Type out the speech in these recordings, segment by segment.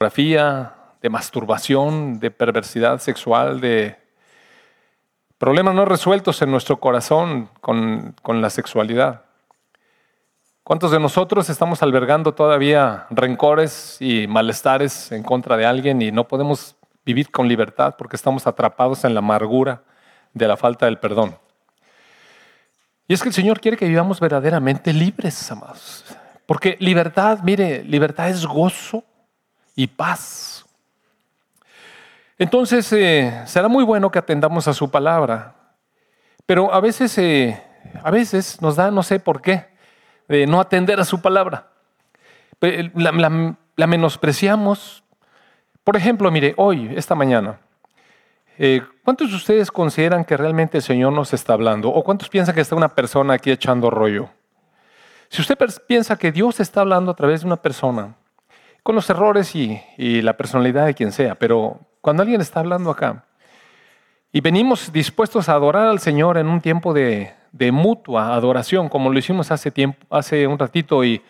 de masturbación, de perversidad sexual, de problemas no resueltos en nuestro corazón con, con la sexualidad. ¿Cuántos de nosotros estamos albergando todavía rencores y malestares en contra de alguien y no podemos vivir con libertad porque estamos atrapados en la amargura de la falta del perdón? Y es que el Señor quiere que vivamos verdaderamente libres, amados. Porque libertad, mire, libertad es gozo y paz. Entonces, eh, será muy bueno que atendamos a su palabra, pero a veces, eh, a veces nos da, no sé por qué, de no atender a su palabra. La, menospreciamos. Por ejemplo, mire, hoy, esta mañana, eh, ¿cuántos de ustedes consideran que realmente el Señor nos está hablando? ¿O cuántos piensan que está una persona aquí echando rollo? Si usted piensa que Dios está hablando a través de una persona, con los errores y, la personalidad de quien sea, pero cuando alguien está hablando acá y venimos dispuestos a adorar al Señor en un tiempo de, mutua adoración, como lo hicimos hace, tiempo, hace un ratito y,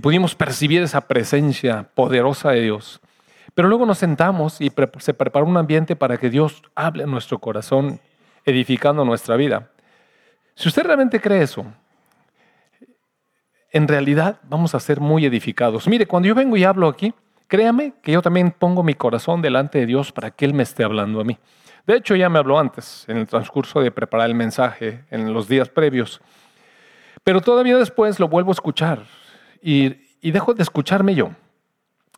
pudimos percibir esa presencia poderosa de Dios, pero luego nos sentamos y se prepara un ambiente para que Dios hable en nuestro corazón, edificando nuestra vida. Si usted realmente cree eso, en realidad vamos a ser muy edificados. Mire, cuando yo vengo y hablo aquí, créame que yo también pongo mi corazón delante de Dios para que Él me esté hablando a mí. De hecho, ya me habló antes, en el transcurso de preparar el mensaje, en los días previos. Pero todavía después lo vuelvo a escuchar y, dejo de escucharme yo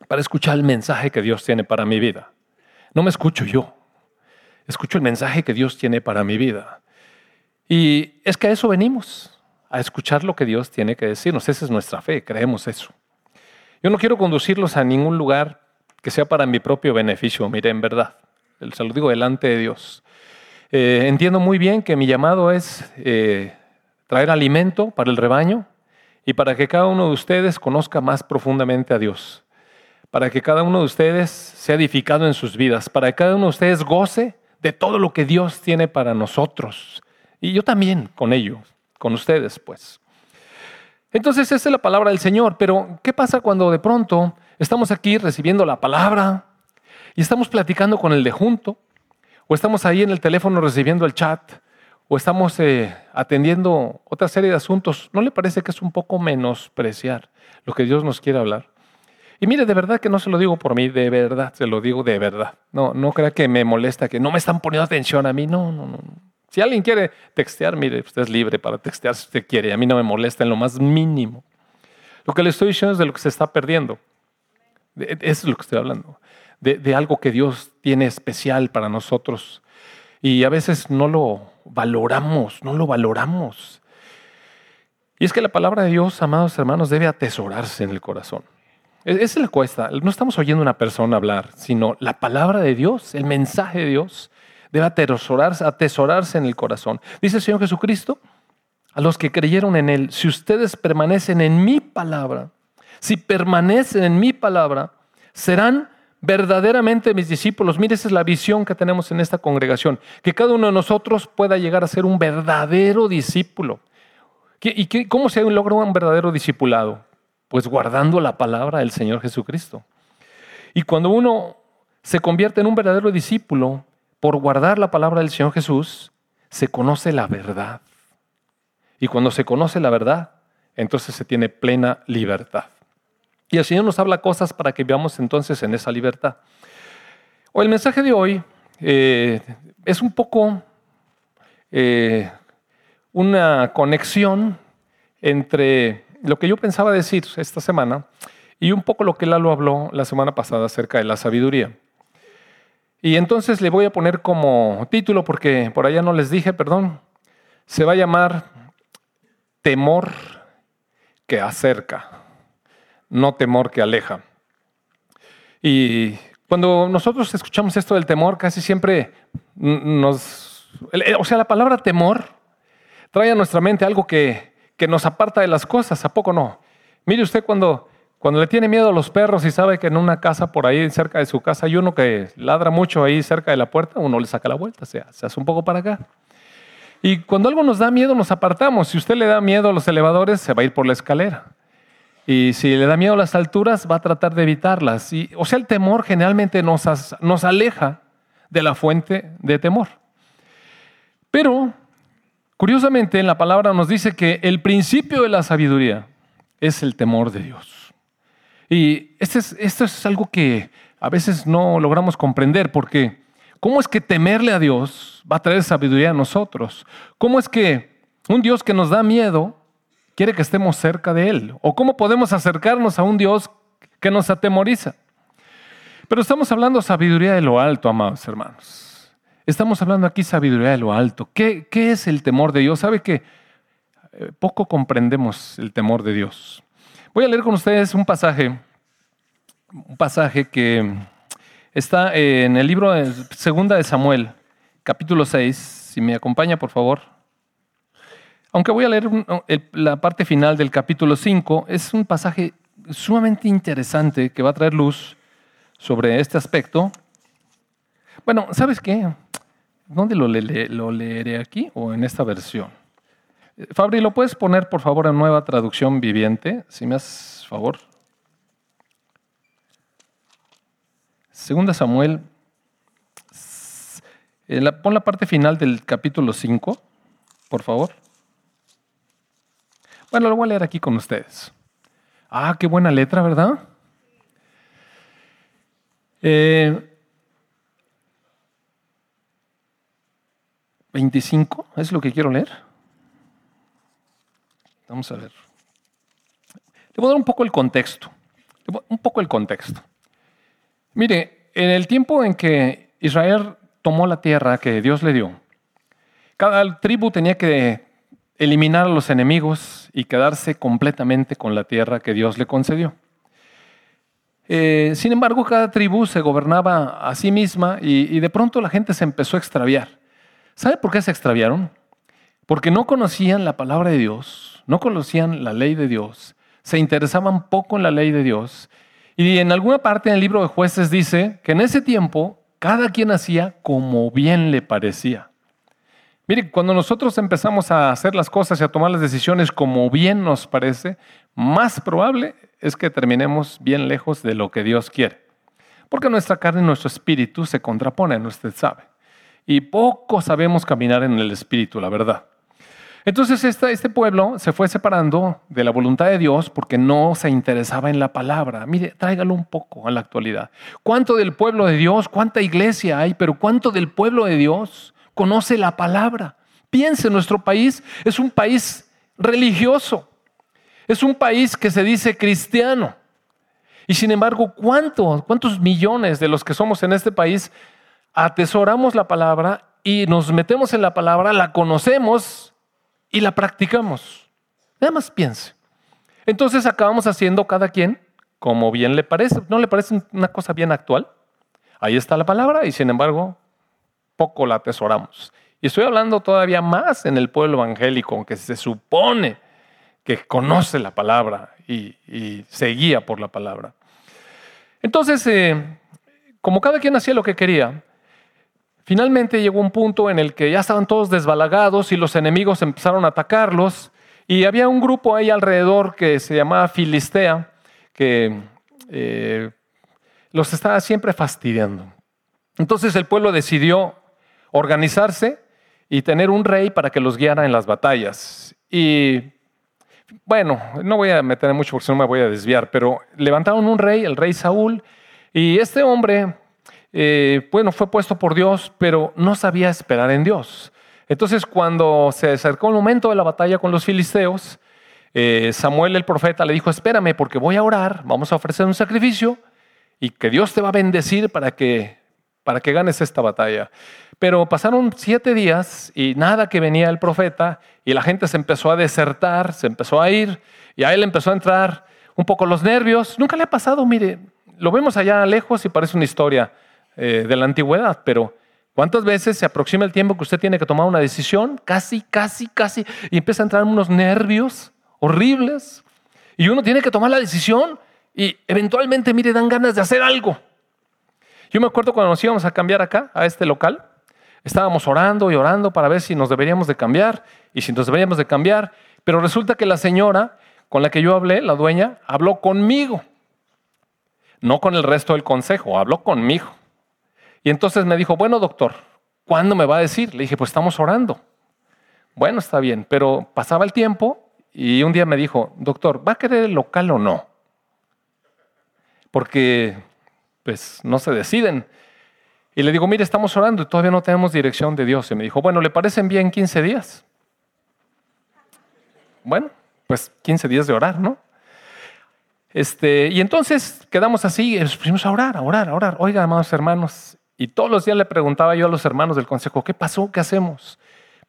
para escuchar el mensaje que Dios tiene para mi vida. No me escucho yo, escucho el mensaje que Dios tiene para mi vida. Y es que a eso venimos a escuchar lo que Dios tiene que decirnos. Esa es nuestra fe, creemos eso. Yo no quiero conducirlos a ningún lugar que sea para mi propio beneficio, mire, en verdad. Se lo digo delante de Dios. Eh, entiendo muy bien que mi llamado es eh, traer alimento para el rebaño y para que cada uno de ustedes conozca más profundamente a Dios. Para que cada uno de ustedes sea edificado en sus vidas. Para que cada uno de ustedes goce de todo lo que Dios tiene para nosotros. Y yo también con ellos con ustedes, pues. Entonces, esa es la palabra del Señor, pero ¿qué pasa cuando de pronto estamos aquí recibiendo la palabra y estamos platicando con el de junto? O estamos ahí en el teléfono recibiendo el chat, o estamos eh, atendiendo otra serie de asuntos. ¿No le parece que es un poco menospreciar lo que Dios nos quiere hablar? Y mire, de verdad que no se lo digo por mí, de verdad, se lo digo de verdad. No, no crea que me molesta, que no me están poniendo atención a mí. No, no, no. Si alguien quiere textear, mire, usted es libre para textear si usted quiere. A mí no me molesta en lo más mínimo. Lo que le estoy diciendo es de lo que se está perdiendo. Eso es lo que estoy hablando. De, de algo que Dios tiene especial para nosotros. Y a veces no lo valoramos, no lo valoramos. Y es que la palabra de Dios, amados hermanos, debe atesorarse en el corazón. E, esa es la cuesta. No estamos oyendo una persona hablar, sino la palabra de Dios, el mensaje de Dios debe atesorarse, atesorarse en el corazón. Dice el Señor Jesucristo a los que creyeron en Él, si ustedes permanecen en mi palabra, si permanecen en mi palabra, serán verdaderamente mis discípulos. Mire, esa es la visión que tenemos en esta congregación, que cada uno de nosotros pueda llegar a ser un verdadero discípulo. ¿Y cómo se logra un verdadero discipulado? Pues guardando la palabra del Señor Jesucristo. Y cuando uno se convierte en un verdadero discípulo, por guardar la palabra del Señor Jesús, se conoce la verdad. Y cuando se conoce la verdad, entonces se tiene plena libertad. Y el Señor nos habla cosas para que veamos entonces en esa libertad. O el mensaje de hoy eh, es un poco eh, una conexión entre lo que yo pensaba decir esta semana y un poco lo que Lalo habló la semana pasada acerca de la sabiduría. Y entonces le voy a poner como título, porque por allá no les dije, perdón, se va a llamar Temor que acerca, no temor que aleja. Y cuando nosotros escuchamos esto del temor, casi siempre nos... O sea, la palabra temor trae a nuestra mente algo que, que nos aparta de las cosas, ¿a poco no? Mire usted cuando cuando le tiene miedo a los perros y sabe que en una casa por ahí cerca de su casa hay uno que ladra mucho ahí cerca de la puerta, uno le saca la vuelta, se hace un poco para acá. Y cuando algo nos da miedo nos apartamos. Si usted le da miedo a los elevadores, se va a ir por la escalera. Y si le da miedo a las alturas, va a tratar de evitarlas. O sea, el temor generalmente nos, nos aleja de la fuente de temor. Pero, curiosamente, en la palabra nos dice que el principio de la sabiduría es el temor de Dios. Y esto es, esto es algo que a veces no logramos comprender porque ¿cómo es que temerle a Dios va a traer sabiduría a nosotros? ¿Cómo es que un Dios que nos da miedo quiere que estemos cerca de Él? ¿O cómo podemos acercarnos a un Dios que nos atemoriza? Pero estamos hablando sabiduría de lo alto, amados hermanos. Estamos hablando aquí sabiduría de lo alto. ¿Qué, qué es el temor de Dios? ¿Sabe que eh, poco comprendemos el temor de Dios? Voy a leer con ustedes un pasaje, un pasaje que está en el libro de Segunda de Samuel, capítulo 6. Si me acompaña, por favor. Aunque voy a leer la parte final del capítulo 5, es un pasaje sumamente interesante que va a traer luz sobre este aspecto. Bueno, ¿sabes qué? ¿Dónde lo, lo leeré aquí o en esta versión? Fabri, ¿lo puedes poner por favor en nueva traducción viviente? Si me haces favor. Segunda Samuel, pon la parte final del capítulo 5, por favor. Bueno, lo voy a leer aquí con ustedes. Ah, qué buena letra, ¿verdad? Eh, 25, es lo que quiero leer. Vamos a ver. Le voy a dar un poco el contexto. Un poco el contexto. Mire, en el tiempo en que Israel tomó la tierra que Dios le dio, cada tribu tenía que eliminar a los enemigos y quedarse completamente con la tierra que Dios le concedió. Eh, sin embargo, cada tribu se gobernaba a sí misma y, y de pronto la gente se empezó a extraviar. ¿Sabe por qué se extraviaron? Porque no conocían la palabra de Dios, no conocían la ley de Dios, se interesaban poco en la ley de Dios. Y en alguna parte en el libro de jueces dice que en ese tiempo cada quien hacía como bien le parecía. Mire, cuando nosotros empezamos a hacer las cosas y a tomar las decisiones como bien nos parece, más probable es que terminemos bien lejos de lo que Dios quiere. Porque nuestra carne y nuestro espíritu se contraponen, usted sabe. Y poco sabemos caminar en el espíritu, la verdad. Entonces este pueblo se fue separando de la voluntad de Dios porque no se interesaba en la palabra. Mire, tráigalo un poco a la actualidad. ¿Cuánto del pueblo de Dios, cuánta iglesia hay, pero cuánto del pueblo de Dios conoce la palabra. Piense, nuestro país es un país religioso, es un país que se dice cristiano. Y sin embargo, ¿cuántos, cuántos millones de los que somos en este país atesoramos la palabra y nos metemos en la palabra, la conocemos y la practicamos? Nada más piense. Entonces acabamos haciendo cada quien como bien le parece. ¿No le parece una cosa bien actual? Ahí está la palabra y sin embargo poco la atesoramos. Y estoy hablando todavía más en el pueblo evangélico, aunque se supone que conoce la palabra y, se guía por la palabra. Entonces, eh, como cada quien hacía lo que quería, finalmente llegó un punto en el que ya estaban todos desbalagados y los enemigos empezaron a atacarlos. Y había un grupo ahí alrededor que se llamaba Filistea, que eh, los estaba siempre fastidiando. Entonces el pueblo decidió organizarse y tener un rey para que los guiara en las batallas. Y bueno, no voy a meter mucho porque no me voy a desviar, pero levantaron un rey, el rey Saúl, y este hombre, eh, bueno, fue puesto por Dios, pero no sabía esperar en Dios. Entonces, cuando se acercó el momento de la batalla con los filisteos, eh, Samuel el profeta le dijo, espérame porque voy a orar, vamos a ofrecer un sacrificio y que Dios te va a bendecir para que, para que ganes esta batalla. Pero pasaron siete días y nada que venía el profeta y la gente se empezó a desertar, se empezó a ir y a él empezó a entrar un poco los nervios. Nunca le ha pasado, mire, lo vemos allá lejos y parece una historia eh, de la antigüedad, pero ¿cuántas veces se aproxima el tiempo que usted tiene que tomar una decisión? Casi, casi, casi, y empieza a entrar unos nervios horribles y uno tiene que tomar la decisión y eventualmente, mire, dan ganas de hacer algo. Yo me acuerdo cuando nos íbamos a cambiar acá, a este local, Estábamos orando y orando para ver si nos deberíamos de cambiar y si nos deberíamos de cambiar, pero resulta que la señora, con la que yo hablé, la dueña, habló conmigo. No con el resto del consejo, habló conmigo. Y entonces me dijo, bueno, doctor, ¿cuándo me va a decir? Le dije, pues estamos orando. Bueno, está bien, pero pasaba el tiempo y un día me dijo, doctor, ¿va a querer el local o no? Porque, pues, no se deciden. Y le digo, mire, estamos orando y todavía no tenemos dirección de Dios. Y me dijo, bueno, ¿le parecen bien 15 días? Bueno, pues 15 días de orar, ¿no? Este, y entonces quedamos así, y nos pusimos a orar, a orar, a orar. Oiga, amados hermanos, y todos los días le preguntaba yo a los hermanos del consejo, ¿qué pasó? ¿Qué hacemos?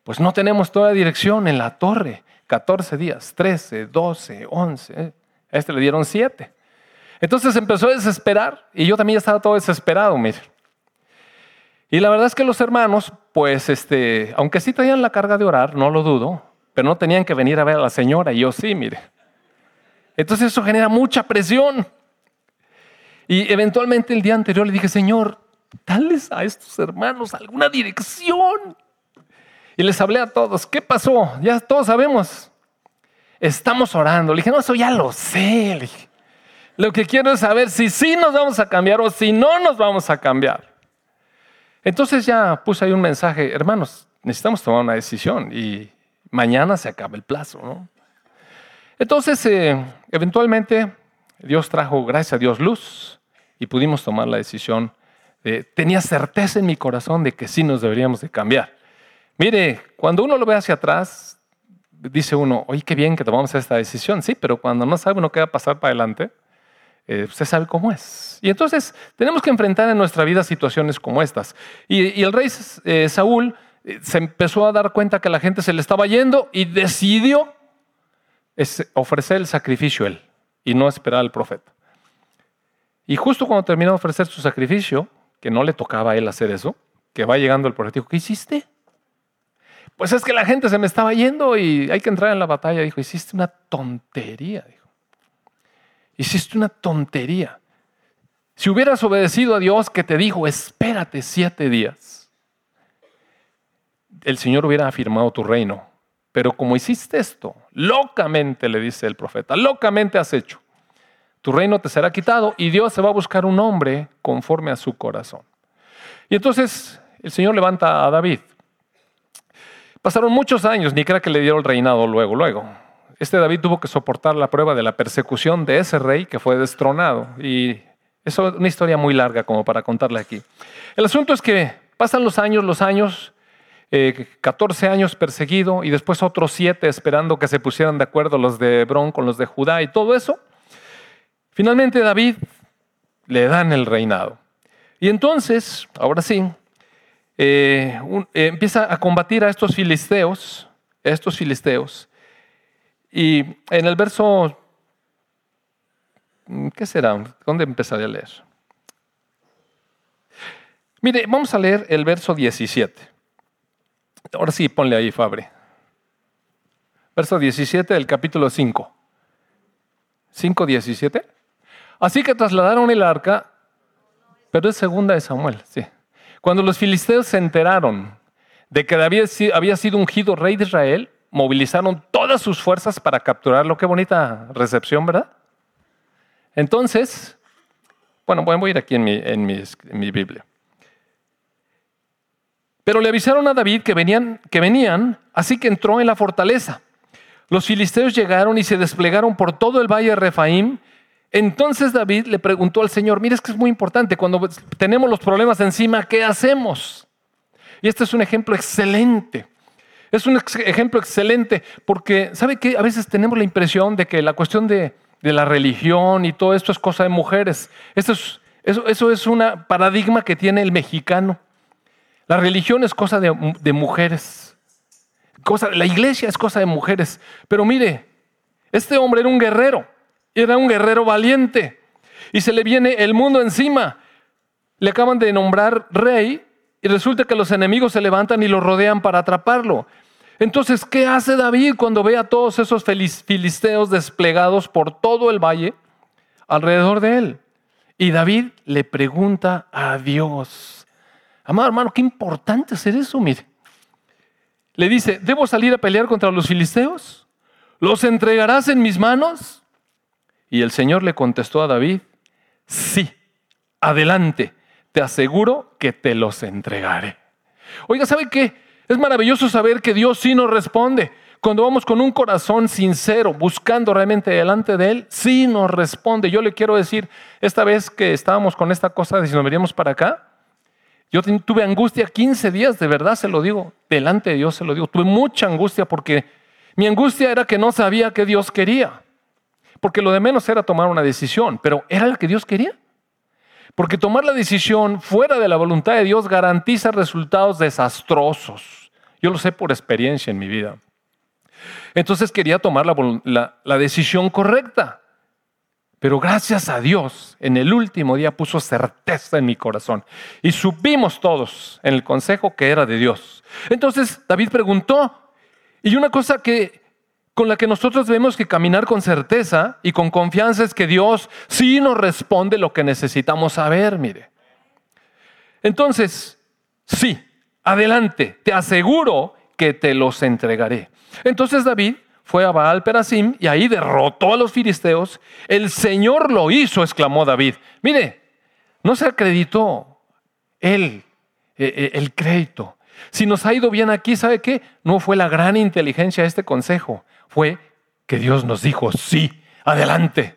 Pues no tenemos toda dirección en la torre. 14 días, 13, 12, 11. A este le dieron 7. Entonces empezó a desesperar y yo también estaba todo desesperado, mire. Y la verdad es que los hermanos, pues, este, aunque sí traían la carga de orar, no lo dudo, pero no tenían que venir a ver a la señora y yo sí, mire. Entonces eso genera mucha presión. Y eventualmente el día anterior le dije, Señor, dales a estos hermanos alguna dirección. Y les hablé a todos, ¿qué pasó? Ya todos sabemos. Estamos orando. Le dije, no, eso ya lo sé. lo que quiero es saber si sí nos vamos a cambiar o si no nos vamos a cambiar. Entonces ya puse ahí un mensaje, hermanos, necesitamos tomar una decisión y mañana se acaba el plazo. ¿no? Entonces, eh, eventualmente, Dios trajo, gracias a Dios, luz y pudimos tomar la decisión. Tenía certeza en mi corazón de que sí nos deberíamos de cambiar. Mire, cuando uno lo ve hacia atrás, dice uno, oye, qué bien que tomamos esta decisión, sí, pero cuando no sabe uno qué va a pasar para adelante, eh, usted sabe cómo es. Y entonces tenemos que enfrentar en nuestra vida situaciones como estas. Y, el rey eh, Saúl eh, se empezó a dar cuenta que la gente se le estaba yendo y decidió ofrecer el sacrificio él y no esperar al profeta. Y justo cuando terminó de ofrecer su sacrificio, que no le tocaba a él hacer eso, que va llegando el profeta, dijo, ¿qué hiciste? Pues es que la gente se me estaba yendo y hay que entrar en la batalla. Dijo, hiciste una tontería. Dijo, hiciste una tontería. Si hubieras obedecido a Dios que te dijo, espérate siete días, el Señor hubiera afirmado tu reino. Pero como hiciste esto, locamente, le dice el profeta, locamente has hecho, tu reino te será quitado y Dios se va a buscar un hombre conforme a su corazón. Y entonces el Señor levanta a David. Pasaron muchos años, ni crea que le dieron el reinado luego, luego. Este David tuvo que soportar la prueba de la persecución de ese rey que fue destronado. Y eso es una historia muy larga como para contarle aquí. El asunto es que pasan los años, los años, 14 eh, años perseguido y después otros 7 esperando que se pusieran de acuerdo los de Hebrón con los de Judá y todo eso. Finalmente David le dan el reinado. Y entonces, ahora sí, eh, eh, empieza a combatir a estos filisteos, estos filisteos. Y en el verso, ¿qué será? ¿Dónde empezaré a leer? Mire, vamos a leer el verso 17. Ahora sí, ponle ahí, Fabre. Verso 17 del capítulo 5. 5, 17. Así que trasladaron el arca, pero es segunda de Samuel, sí. Cuando los filisteos se enteraron de que había sido ungido rey de Israel, movilizaron todas sus fuerzas para capturarlo. Qué bonita recepción, ¿verdad? Entonces, bueno, voy a ir aquí en mi, en mi, Biblia. Pero le avisaron a David que venían, que venían, así que entró en la fortaleza. Los filisteos llegaron y se desplegaron por todo el valle de Refaim entonces David le preguntó al Señor, mira, es que es muy importante, cuando tenemos los problemas encima, ¿qué hacemos? Y este es un ejemplo excelente. Es un ejemplo excelente porque, ¿sabe qué? A veces tenemos la impresión de que la cuestión de, la religión y todo esto es cosa de mujeres. Eso es, un paradigma que tiene el mexicano. La religión es cosa de, mujeres. La iglesia es cosa de mujeres. Pero mire, este hombre era un guerrero. Era un guerrero valiente. Y se le viene el mundo encima. Le acaban de nombrar rey y resulta que los enemigos se levantan y lo rodean para atraparlo. Entonces, ¿qué hace David cuando ve a todos esos filisteos desplegados por todo el valle alrededor de él? Y David le pregunta a Dios. Amado hermano, qué importante hacer eso, mire. Le dice, ¿debo salir a pelear contra los filisteos? ¿los entregarás en mis manos? Y el Señor le contestó a David, sí, adelante, te aseguro que te los entregaré. Oiga, ¿sabe qué? Es maravilloso saber que Dios sí nos responde. Cuando vamos con un corazón sincero, buscando realmente delante de Él, sí nos responde. Yo le quiero decir, esta vez que estábamos con esta cosa de si nos veníamos para acá, yo tuve angustia 15 días, de verdad se lo digo, delante de Dios se lo digo. Tuve mucha angustia porque mi angustia era que no sabía qué Dios quería. Porque lo de menos era tomar una decisión, pero ¿era la que Dios quería? Porque tomar la decisión fuera de la voluntad de Dios garantiza resultados desastrosos. Yo lo sé por experiencia en mi vida. Entonces quería tomar la, la decisión correcta. Pero gracias a Dios, en el último día puso certeza en mi corazón. Y supimos todos en el consejo que era de Dios. Entonces David preguntó, y una cosa que con la que nosotros debemos que caminar con certeza y con confianza es que Dios sí nos responde lo que necesitamos saber, mire. Entonces, sí, adelante, te aseguro que te los entregaré. Entonces David fue a Baal Perasim y ahí derrotó a los filisteos. El Señor lo hizo, exclamó David. Mire, no se acreditó él eh, eh, el crédito. Si nos ha ido bien aquí, ¿sabe qué? No fue la gran inteligencia de este consejo, fue que Dios nos dijo, sí, adelante.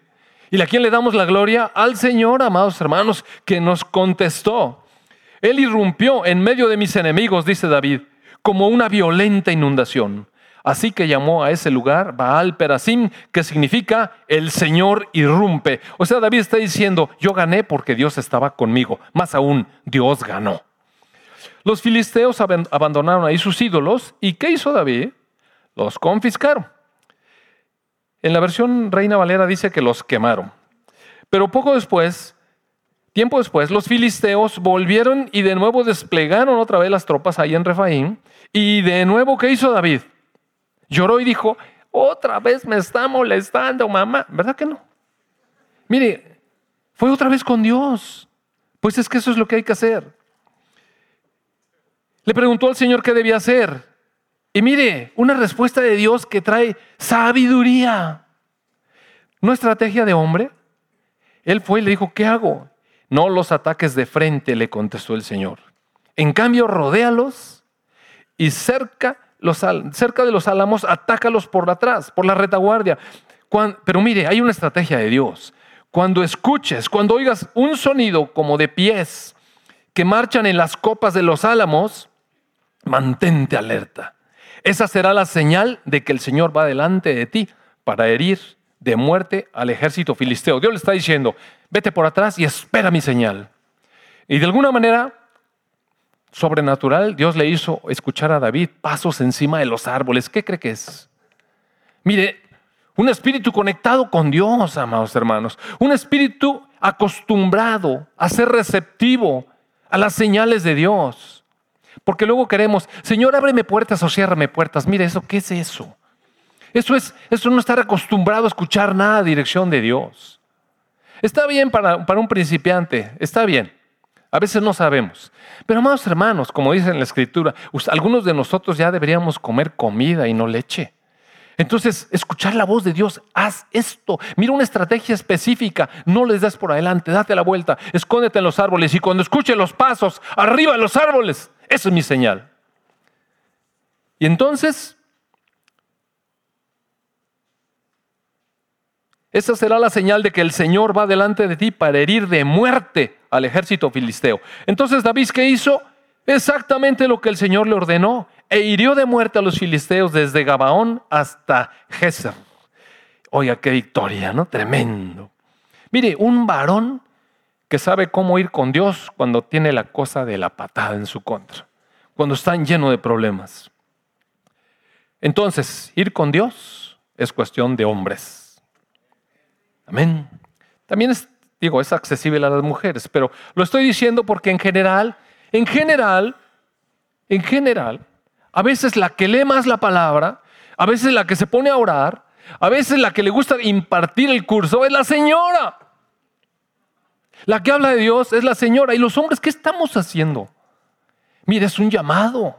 ¿Y a quién le damos la gloria? Al Señor, amados hermanos, que nos contestó. Él irrumpió en medio de mis enemigos, dice David, como una violenta inundación. Así que llamó a ese lugar Baal Perasim, que significa el Señor irrumpe. O sea, David está diciendo, yo gané porque Dios estaba conmigo. Más aún, Dios ganó. Los filisteos abandonaron ahí sus ídolos. ¿Y qué hizo David? Los confiscaron. En la versión Reina Valera dice que los quemaron. Pero poco después, tiempo después, los filisteos volvieron y de nuevo desplegaron otra vez las tropas ahí en Refaín. Y de nuevo, ¿qué hizo David? Lloró y dijo, otra vez me está molestando, mamá. ¿Verdad que no? Mire, fue otra vez con Dios. Pues es que eso es lo que hay que hacer. Le preguntó al Señor qué debía hacer. Y mire, una respuesta de Dios que trae sabiduría. No estrategia de hombre. Él fue y le dijo, ¿qué hago? No los ataques de frente, le contestó el Señor. En cambio, rodéalos y cerca cerca de los álamos, atácalos por atrás, por la retaguardia. pero mire, hay una estrategia de Dios. Cuando escuches, cuando oigas un sonido como de pies que marchan en las copas de los álamos, mantente alerta. Esa será la señal de que el Señor va delante de ti para herir de muerte al ejército filisteo. Dios le está diciendo, vete por atrás y espera mi señal. Y de alguna manera sobrenatural, Dios le hizo escuchar a David pasos encima de los árboles. ¿Qué cree que es? Mire, un espíritu conectado con Dios, amados hermanos. Un espíritu acostumbrado a ser receptivo a las señales de Dios. Porque luego queremos, Señor, ábreme puertas o ciérrame puertas. Mire, eso, ¿qué es eso? Eso es, eso no estar acostumbrado a escuchar nada a dirección de Dios. Está bien para, para un principiante, está bien. A veces no sabemos. Pero amados hermanos, como dice en la escritura, algunos de nosotros ya deberíamos comer comida y no leche. Entonces, escuchar la voz de Dios, haz esto. Mira una estrategia específica, no les das por adelante, date la vuelta, escóndete en los árboles y cuando escuche los pasos, arriba en los árboles, esa es mi señal. Y entonces, esa será la señal de que el Señor va delante de ti para herir de muerte al ejército filisteo. Entonces David, ¿qué hizo? Exactamente lo que el Señor le ordenó. E hirió de muerte a los filisteos desde Gabaón hasta Geser. Oiga, qué victoria, ¿no? Tremendo. Mire, un varón que sabe cómo ir con Dios cuando tiene la cosa de la patada en su contra, cuando está lleno de problemas. Entonces, ir con Dios es cuestión de hombres. Amén. También es Digo, es accesible a las mujeres, pero lo estoy diciendo porque en general, en general, en general, a veces la que lee más la palabra, a veces la que se pone a orar, a veces la que le gusta impartir el curso es la señora. La que habla de Dios es la señora. ¿Y los hombres qué estamos haciendo? Mire, es un llamado,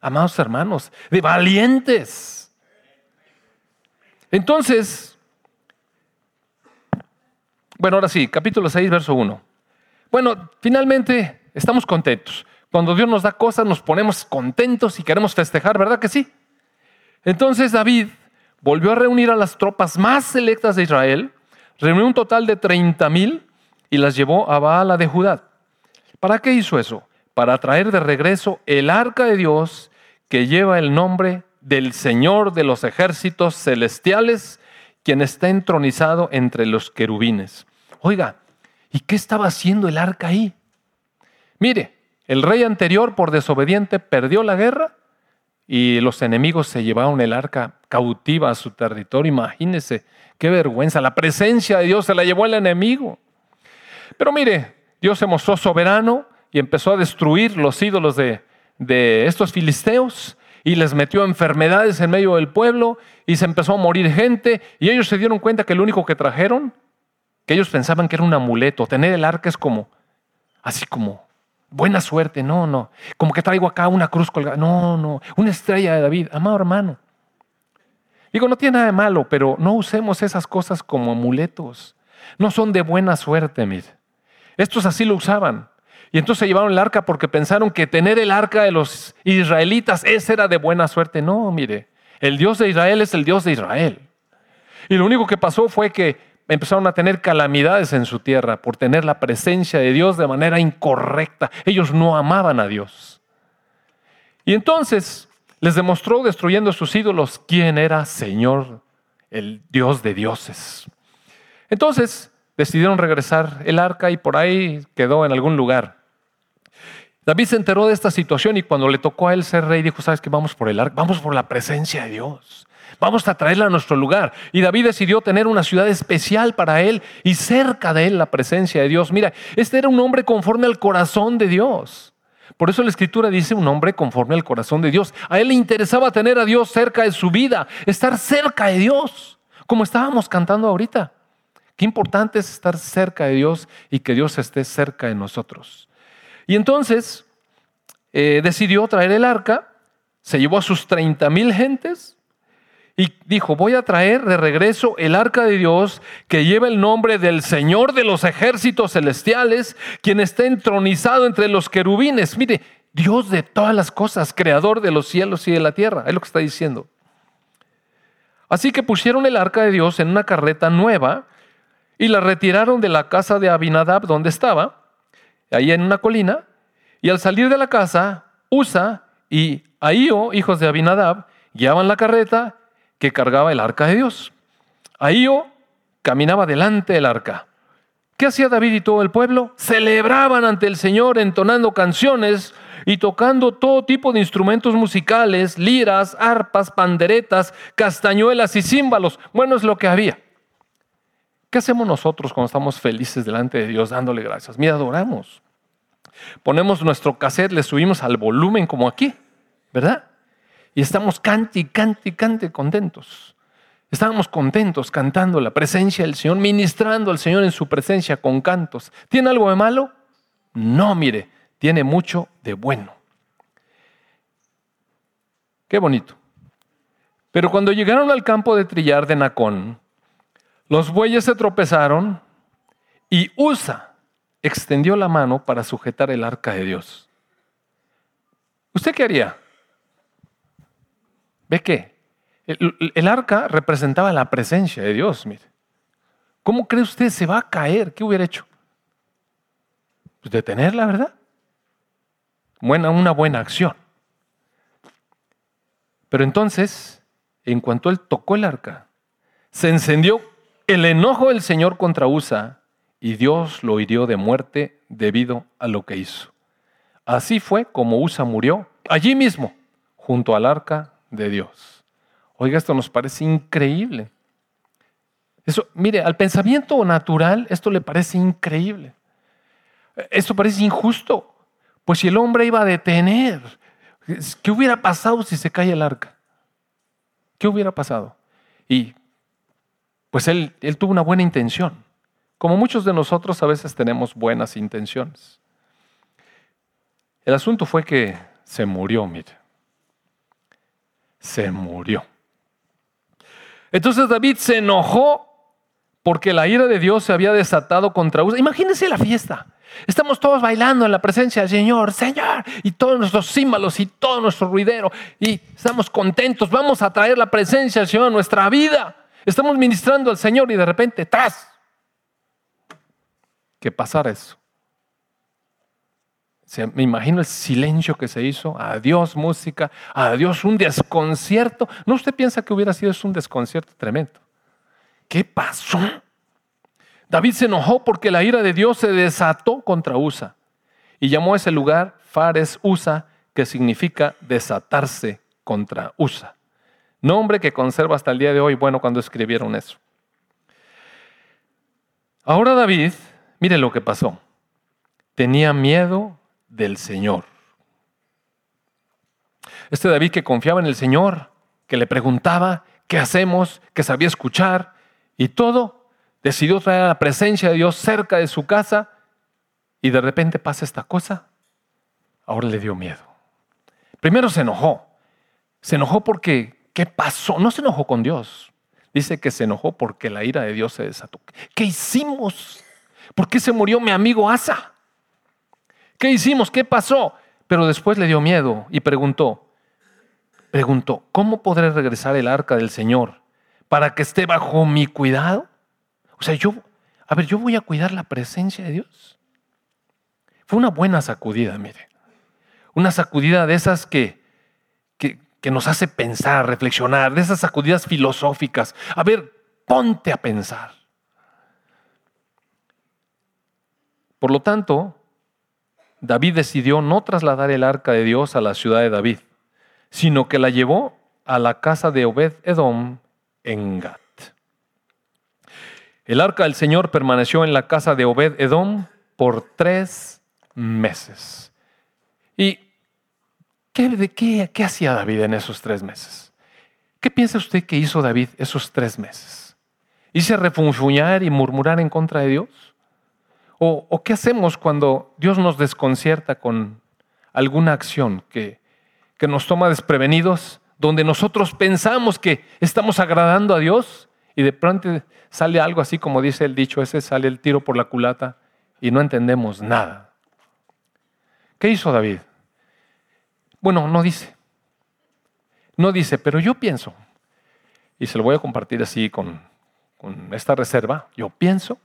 amados hermanos, de valientes. Entonces, bueno, ahora sí, capítulo 6, verso 1. Bueno, finalmente estamos contentos. Cuando Dios nos da cosas, nos ponemos contentos y queremos festejar, ¿verdad que sí? Entonces David volvió a reunir a las tropas más selectas de Israel, reunió un total de 30 mil y las llevó a Baala de Judá. ¿Para qué hizo eso? Para traer de regreso el arca de Dios que lleva el nombre del Señor de los ejércitos celestiales, quien está entronizado entre los querubines. Oiga, ¿y qué estaba haciendo el arca ahí? Mire, el rey anterior por desobediente perdió la guerra y los enemigos se llevaron el arca cautiva a su territorio. Imagínese, qué vergüenza. La presencia de Dios se la llevó el enemigo. Pero mire, Dios se mostró soberano y empezó a destruir los ídolos de, de estos filisteos y les metió enfermedades en medio del pueblo y se empezó a morir gente y ellos se dieron cuenta que lo único que trajeron, que ellos pensaban que era un amuleto, tener el arca es como, así como, buena suerte, no, no, como que traigo acá una cruz colgada, no, no, una estrella de David, amado hermano. Digo, no tiene nada de malo, pero no usemos esas cosas como amuletos. No son de buena suerte, mire. Estos así lo usaban. Y entonces se llevaron el arca porque pensaron que tener el arca de los israelitas, ese era de buena suerte. No, mire, el Dios de Israel es el Dios de Israel. Y lo único que pasó fue que empezaron a tener calamidades en su tierra por tener la presencia de Dios de manera incorrecta. Ellos no amaban a Dios. Y entonces les demostró destruyendo sus ídolos quién era Señor, el Dios de dioses. Entonces decidieron regresar el arca y por ahí quedó en algún lugar. David se enteró de esta situación y cuando le tocó a él ser rey, dijo, ¿sabes qué? Vamos por el arca, vamos por la presencia de Dios. Vamos a traerla a nuestro lugar. Y David decidió tener una ciudad especial para él y cerca de él la presencia de Dios. Mira, este era un hombre conforme al corazón de Dios. Por eso la escritura dice un hombre conforme al corazón de Dios. A él le interesaba tener a Dios cerca de su vida, estar cerca de Dios, como estábamos cantando ahorita. Qué importante es estar cerca de Dios y que Dios esté cerca de nosotros. Y entonces eh, decidió traer el arca, se llevó a sus 30 mil gentes y dijo, voy a traer de regreso el arca de Dios que lleva el nombre del Señor de los ejércitos celestiales, quien está entronizado entre los querubines. Mire, Dios de todas las cosas, creador de los cielos y de la tierra, es lo que está diciendo. Así que pusieron el arca de Dios en una carreta nueva y la retiraron de la casa de Abinadab donde estaba ahí en una colina, y al salir de la casa, Usa y Ahío, hijos de Abinadab, guiaban la carreta que cargaba el arca de Dios. Ahío caminaba delante del arca. ¿Qué hacía David y todo el pueblo? Celebraban ante el Señor entonando canciones y tocando todo tipo de instrumentos musicales, liras, arpas, panderetas, castañuelas y címbalos. Bueno, es lo que había. ¿Qué hacemos nosotros cuando estamos felices delante de Dios dándole gracias? Mira, adoramos. Ponemos nuestro cassette, le subimos al volumen como aquí, ¿verdad? Y estamos cante y cante y cante contentos. Estábamos contentos cantando la presencia del Señor, ministrando al Señor en su presencia con cantos. ¿Tiene algo de malo? No, mire, tiene mucho de bueno. Qué bonito. Pero cuando llegaron al campo de trillar de Nacón, los bueyes se tropezaron y Usa extendió la mano para sujetar el arca de Dios. ¿Usted qué haría? ¿Ve qué? El, arca representaba la presencia de Dios, mire. ¿Cómo cree usted se va a caer? ¿Qué hubiera hecho? Pues detenerla, ¿verdad? Buena, una buena acción. Pero entonces, en cuanto él tocó el arca, se encendió el enojo del Señor contra Usa y Dios lo hirió de muerte debido a lo que hizo. Así fue como Usa murió allí mismo, junto al arca de Dios. Oiga, esto nos parece increíble. Eso, mire, al pensamiento natural esto le parece increíble. Esto parece injusto. Pues si el hombre iba a detener, ¿qué hubiera pasado si se cae el arca? ¿Qué hubiera pasado? Y pues él, él tuvo una buena intención, como muchos de nosotros a veces tenemos buenas intenciones. El asunto fue que se murió, mire. Se murió. Entonces David se enojó porque la ira de Dios se había desatado contra Usa. Imagínense la fiesta. Estamos todos bailando en la presencia del Señor, Señor, y todos nuestros símbolos y todo nuestro ruidero, y estamos contentos. Vamos a traer la presencia del Señor a nuestra vida. Estamos ministrando al Señor y de repente, ¡tras! Que pasara eso. Me imagino el silencio que se hizo. Adiós música, adiós un desconcierto. ¿No usted piensa que hubiera sido un desconcierto tremendo? ¿Qué pasó? David se enojó porque la ira de Dios se desató contra Usa y llamó a ese lugar Fares Usa, que significa desatarse contra Usa. Nombre que conserva hasta el día de hoy, bueno, cuando escribieron eso. Ahora David, mire lo que pasó. Tenía miedo del Señor. Este David que confiaba en el Señor, que le preguntaba, ¿qué hacemos? Que sabía escuchar y todo, decidió traer la presencia de Dios cerca de su casa y de repente pasa esta cosa, ahora le dio miedo. Primero se enojó. Se enojó porque, ¿qué pasó? No se enojó con Dios. Dice que se enojó porque la ira de Dios se desató. ¿Qué hicimos? ¿Por qué se murió mi amigo Asa? ¿Qué hicimos? ¿Qué pasó? Pero después le dio miedo y preguntó, preguntó, ¿cómo podré regresar el arca del Señor para que esté bajo mi cuidado? O sea, yo, a ver, yo voy a cuidar la presencia de Dios. Fue una buena sacudida, mire. Una sacudida de esas que, que, que nos hace pensar, reflexionar, de esas sacudidas filosóficas. A ver, ponte a pensar. Por lo tanto, David decidió no trasladar el arca de Dios a la ciudad de David, sino que la llevó a la casa de Obed Edom en Gat. El arca del Señor permaneció en la casa de Obed Edom por tres meses. ¿Y qué, qué, hacía David en esos tres meses? ¿Qué piensa usted que hizo David esos tres meses? ¿Hice refunfuñar y murmurar en contra de Dios? ¿O, ¿O, qué hacemos cuando Dios nos desconcierta con alguna acción que, que nos toma desprevenidos, donde nosotros pensamos que estamos agradando a Dios y de pronto sale algo así como dice el dicho ese, sale el tiro por la culata y no entendemos nada. ¿Qué hizo David? Bueno, no dice. No dice, pero yo pienso, y se lo voy a compartir así con, con esta reserva, yo pienso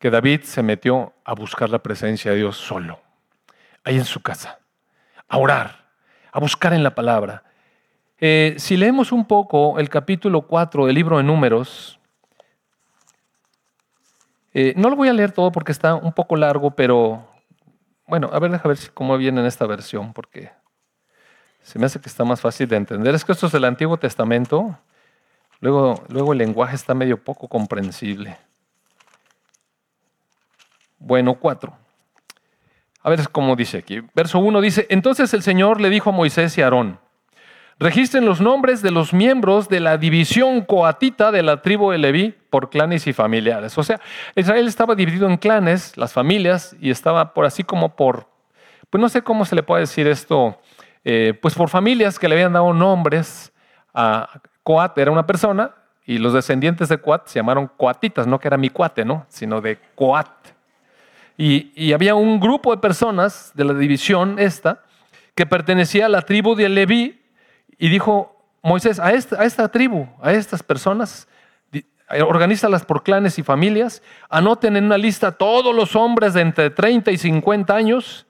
que David se metió a buscar la presencia de Dios solo, ahí en su casa, a orar, a buscar en la palabra, eh, si leemos un poco el capítulo 4 del libro de Números, eh, no lo voy a leer todo porque está un poco largo, pero bueno, a ver, déjame ver cómo viene en esta versión, porque se me hace que está más fácil de entender. Es que esto es del Antiguo Testamento, luego, luego el lenguaje está medio poco comprensible. Bueno, 4. A ver cómo dice aquí. Verso 1 dice, entonces el Señor le dijo a Moisés y a Aarón, Registren los nombres de los miembros de la división coatita de la tribu de Leví por clanes y familiares. O sea, Israel estaba dividido en clanes, las familias, y estaba por así como por, pues no sé cómo se le puede decir esto, eh, pues por familias que le habían dado nombres a Coat, era una persona, y los descendientes de Coat se llamaron coatitas, no que era mi cuate, ¿no? sino de Coat. Y, había un grupo de personas de la división esta que pertenecía a la tribu de Leví, y dijo Moisés, a esta, a esta tribu, a estas personas, organízalas por clanes y familias, anoten en una lista todos los hombres de entre 30 y 50 años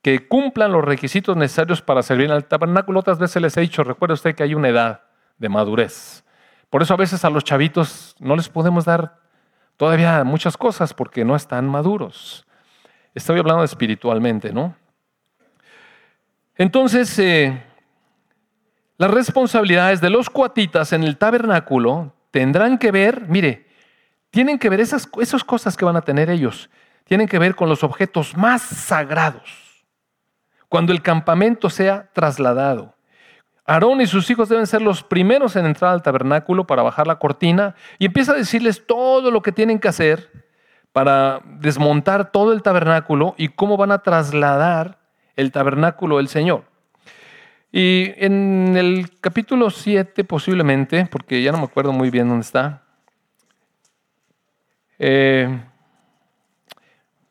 que cumplan los requisitos necesarios para servir en el tabernáculo. Otras veces les he dicho, recuerde usted que hay una edad de madurez. Por eso a veces a los chavitos no les podemos dar todavía muchas cosas porque no están maduros. Estoy hablando espiritualmente, ¿no? Entonces, eh, las responsabilidades de los cuatitas en el tabernáculo tendrán que ver, mire, tienen que ver esas, esas cosas que van a tener ellos, tienen que ver con los objetos más sagrados. Cuando el campamento sea trasladado. Aarón y sus hijos deben ser los primeros en entrar al tabernáculo para bajar la cortina y empieza a decirles todo lo que tienen que hacer para desmontar todo el tabernáculo y cómo van a trasladar el tabernáculo del Señor. Y en el capítulo 7 posiblemente, porque ya no me acuerdo muy bien dónde está. Eh,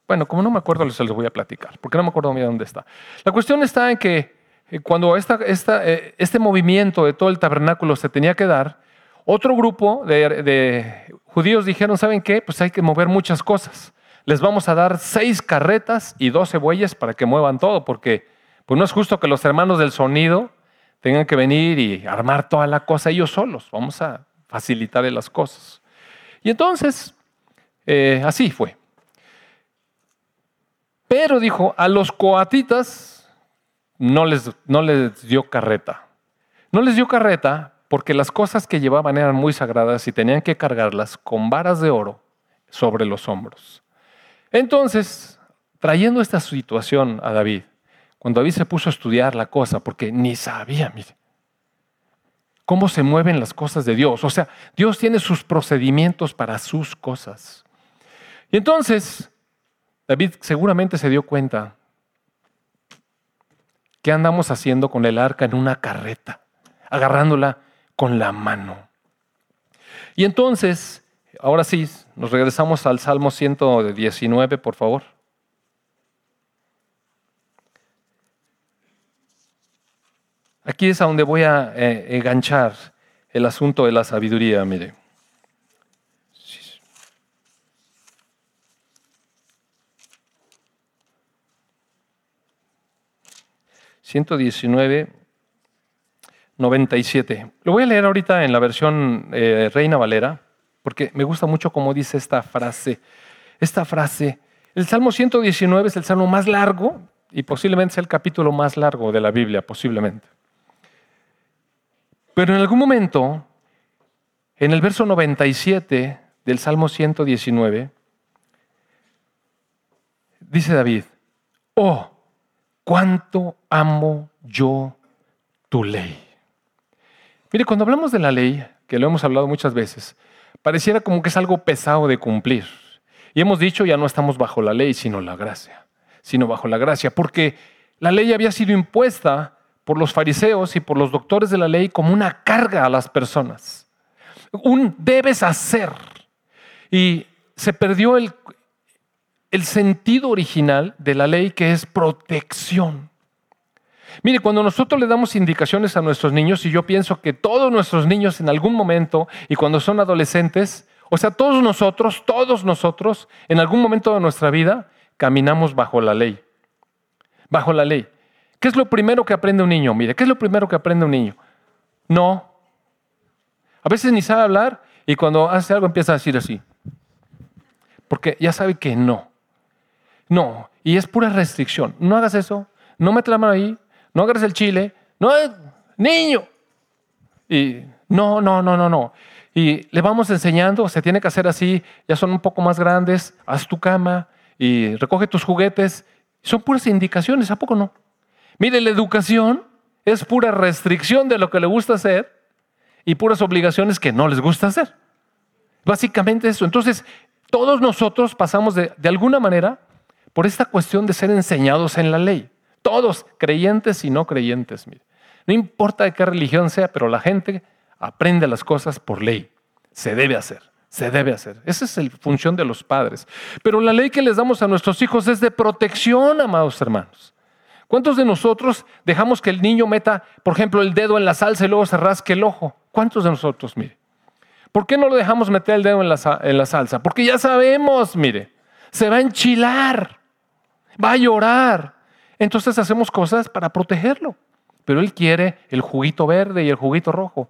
bueno, como no me acuerdo, se los voy a platicar, porque no me acuerdo bien dónde está. La cuestión está en que cuando eh, este movimiento de todo el tabernáculo se tenía que dar, otro grupo de, de judíos dijeron, ¿saben qué? Pues hay que mover muchas cosas. Les vamos a dar seis carretas y doce bueyes para que muevan todo, porque pues no es justo que los hermanos del sonido tengan que venir y armar toda la cosa ellos solos. Vamos a facilitarle las cosas. Y entonces, eh, así fue. Pero dijo, a los coatitas no les, no les dio carreta. No les dio carreta porque las cosas que llevaban eran muy sagradas y tenían que cargarlas con varas de oro sobre los hombros. Entonces, trayendo esta situación a David, cuando David se puso a estudiar la cosa, porque ni sabía, mire, cómo se mueven las cosas de Dios. O sea, Dios tiene sus procedimientos para sus cosas. Y entonces, David seguramente se dio cuenta que andamos haciendo con el arca en una carreta, agarrándola con la mano. Y entonces, ahora sí, nos regresamos al Salmo 119, por favor. Aquí es a donde voy a eh, enganchar el asunto de la sabiduría, mire. ...119, 97. Lo voy a leer ahorita en la versión eh, Reina Valera, porque me gusta mucho cómo dice esta frase. Esta frase, el Salmo 119 es el salmo más largo y posiblemente sea el capítulo más largo de la Biblia, posiblemente. Pero en algún momento, en el verso 97 del Salmo 119, dice David, oh, cuánto amo yo tu ley. Mire, cuando hablamos de la ley, que lo hemos hablado muchas veces, pareciera como que es algo pesado de cumplir. Y hemos dicho, ya no estamos bajo la ley, sino la gracia, sino bajo la gracia, porque la ley había sido impuesta por los fariseos y por los doctores de la ley como una carga a las personas. Un debes hacer. Y se perdió el, el sentido original de la ley que es protección. Mire, cuando nosotros le damos indicaciones a nuestros niños, y yo pienso que todos nuestros niños en algún momento y cuando son adolescentes, o sea, todos nosotros, todos nosotros, en algún momento de nuestra vida, caminamos bajo la ley. Bajo la ley. ¿Qué es lo primero que aprende un niño? Mire, ¿qué es lo primero que aprende un niño? No. A veces ni sabe hablar y cuando hace algo empieza a decir así. Porque ya sabe que no. No. Y es pura restricción. No hagas eso. No metas la mano ahí. No agarres el chile. No, niño. Y no, no, no, no, no. Y le vamos enseñando, se tiene que hacer así, ya son un poco más grandes, haz tu cama y recoge tus juguetes. Son puras indicaciones, ¿a poco no? Mire, la educación es pura restricción de lo que le gusta hacer y puras obligaciones que no les gusta hacer. Básicamente eso. Entonces, todos nosotros pasamos de, alguna manera por esta cuestión de ser enseñados en la ley. Todos, creyentes y no creyentes. Mire. No importa de qué religión sea, pero la gente aprende las cosas por ley. Se debe hacer, se debe hacer. Esa es la función de los padres. Pero la ley que les damos a nuestros hijos es de protección, amados hermanos. ¿Cuántos de nosotros dejamos que el niño meta, por ejemplo, el dedo en la salsa y luego se rasque el ojo? ¿Cuántos de nosotros, mire? ¿Por qué no lo dejamos meter el dedo en la, en la salsa? Porque ya sabemos, mire, se va a enchilar, va a llorar. Entonces hacemos cosas para protegerlo. Pero él quiere el juguito verde y el juguito rojo.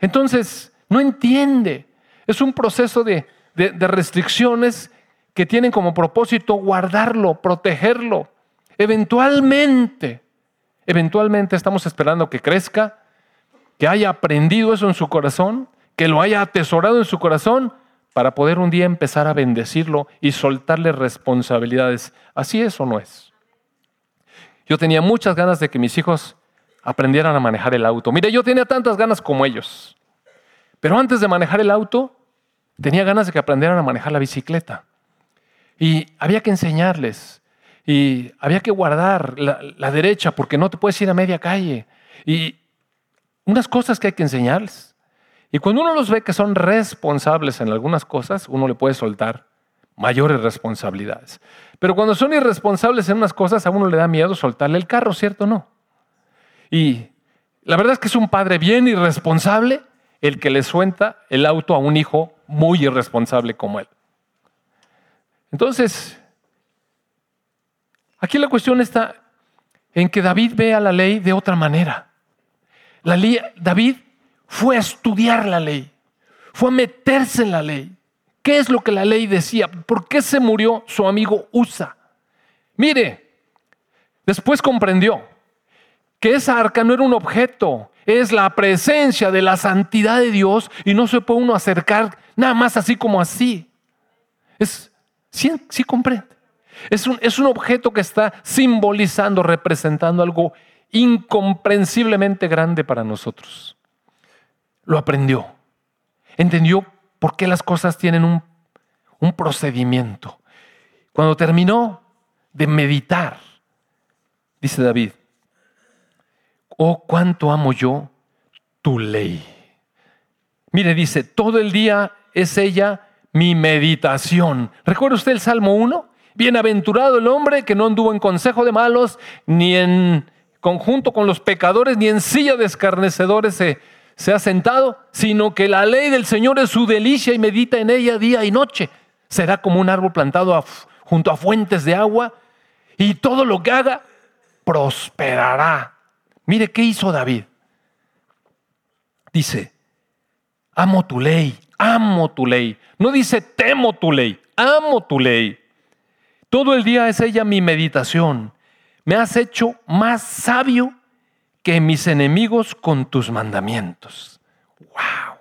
Entonces, no entiende. Es un proceso de, de restricciones que tienen como propósito guardarlo, protegerlo. Eventualmente, eventualmente estamos esperando que crezca, que haya aprendido eso en su corazón, que lo haya atesorado en su corazón para poder un día empezar a bendecirlo y soltarle responsabilidades. ¿Así es o no es? Yo tenía muchas ganas de que mis hijos aprendieran a manejar el auto. Mire, yo tenía tantas ganas como ellos. Pero antes de manejar el auto, tenía ganas de que aprendieran a manejar la bicicleta. Y había que enseñarles. Y había que guardar la, la derecha porque no te puedes ir a media calle. Y unas cosas que hay que enseñarles. Y cuando uno los ve que son responsables en algunas cosas, uno le puede soltar mayores responsabilidades. Pero cuando son irresponsables en unas cosas, a uno le da miedo soltarle el carro, ¿cierto no? Y la verdad es que es un padre bien irresponsable el que le suelta el auto a un hijo muy irresponsable como él. Entonces, aquí la cuestión está en que David ve a la ley de otra manera. La ley, David fue a estudiar la ley, fue a meterse en la ley. ¿Qué es lo que la ley decía? ¿Por qué se murió su amigo Usa? Mire, después comprendió que esa arca no era un objeto, es la presencia de la santidad de Dios y no se puede uno acercar nada más así como así. Es, sí, comprende. Es un, es un objeto que está simbolizando, representando algo incomprensiblemente grande para nosotros. Lo aprendió. Entendió por qué las cosas tienen un, un procedimiento. Cuando terminó de meditar, dice David, oh, cuánto amo yo tu ley. Mire, dice, todo el día es ella mi meditación. ¿Recuerda usted el Salmo 1? Bienaventurado el hombre que no anduvo en consejo de malos, ni en conjunto con los pecadores, ni en silla de escarnecedores se, se ha sentado, sino que la ley del Señor es su delicia y medita en ella día y noche. Será como un árbol plantado junto a fuentes de agua y todo lo que haga prosperará. Mire qué hizo David. Dice, amo tu ley, amo tu ley. No dice temo tu ley, amo tu ley. Todo el día es ella mi meditación. Me has hecho más sabio que mis enemigos con tus mandamientos. ¡Wow!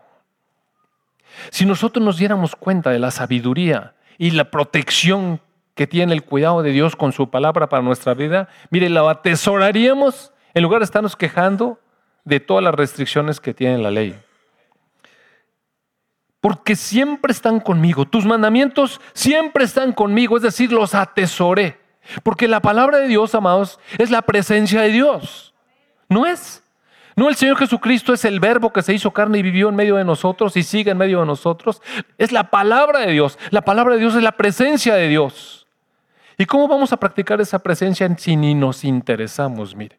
Si nosotros nos diéramos cuenta de la sabiduría y la protección que tiene el cuidado de Dios con su palabra para nuestra vida, mire, la atesoraríamos en lugar de estarnos quejando de todas las restricciones que tiene la ley. Porque siempre están conmigo, tus mandamientos siempre están conmigo, es decir, los atesoré. Porque la palabra de Dios, amados, es la presencia de Dios. ¿No es? No el Señor Jesucristo es el verbo que se hizo carne y vivió en medio de nosotros y sigue en medio de nosotros. Es la palabra de Dios. La palabra de Dios es la presencia de Dios. ¿Y cómo vamos a practicar esa presencia si ni nos interesamos? Mire.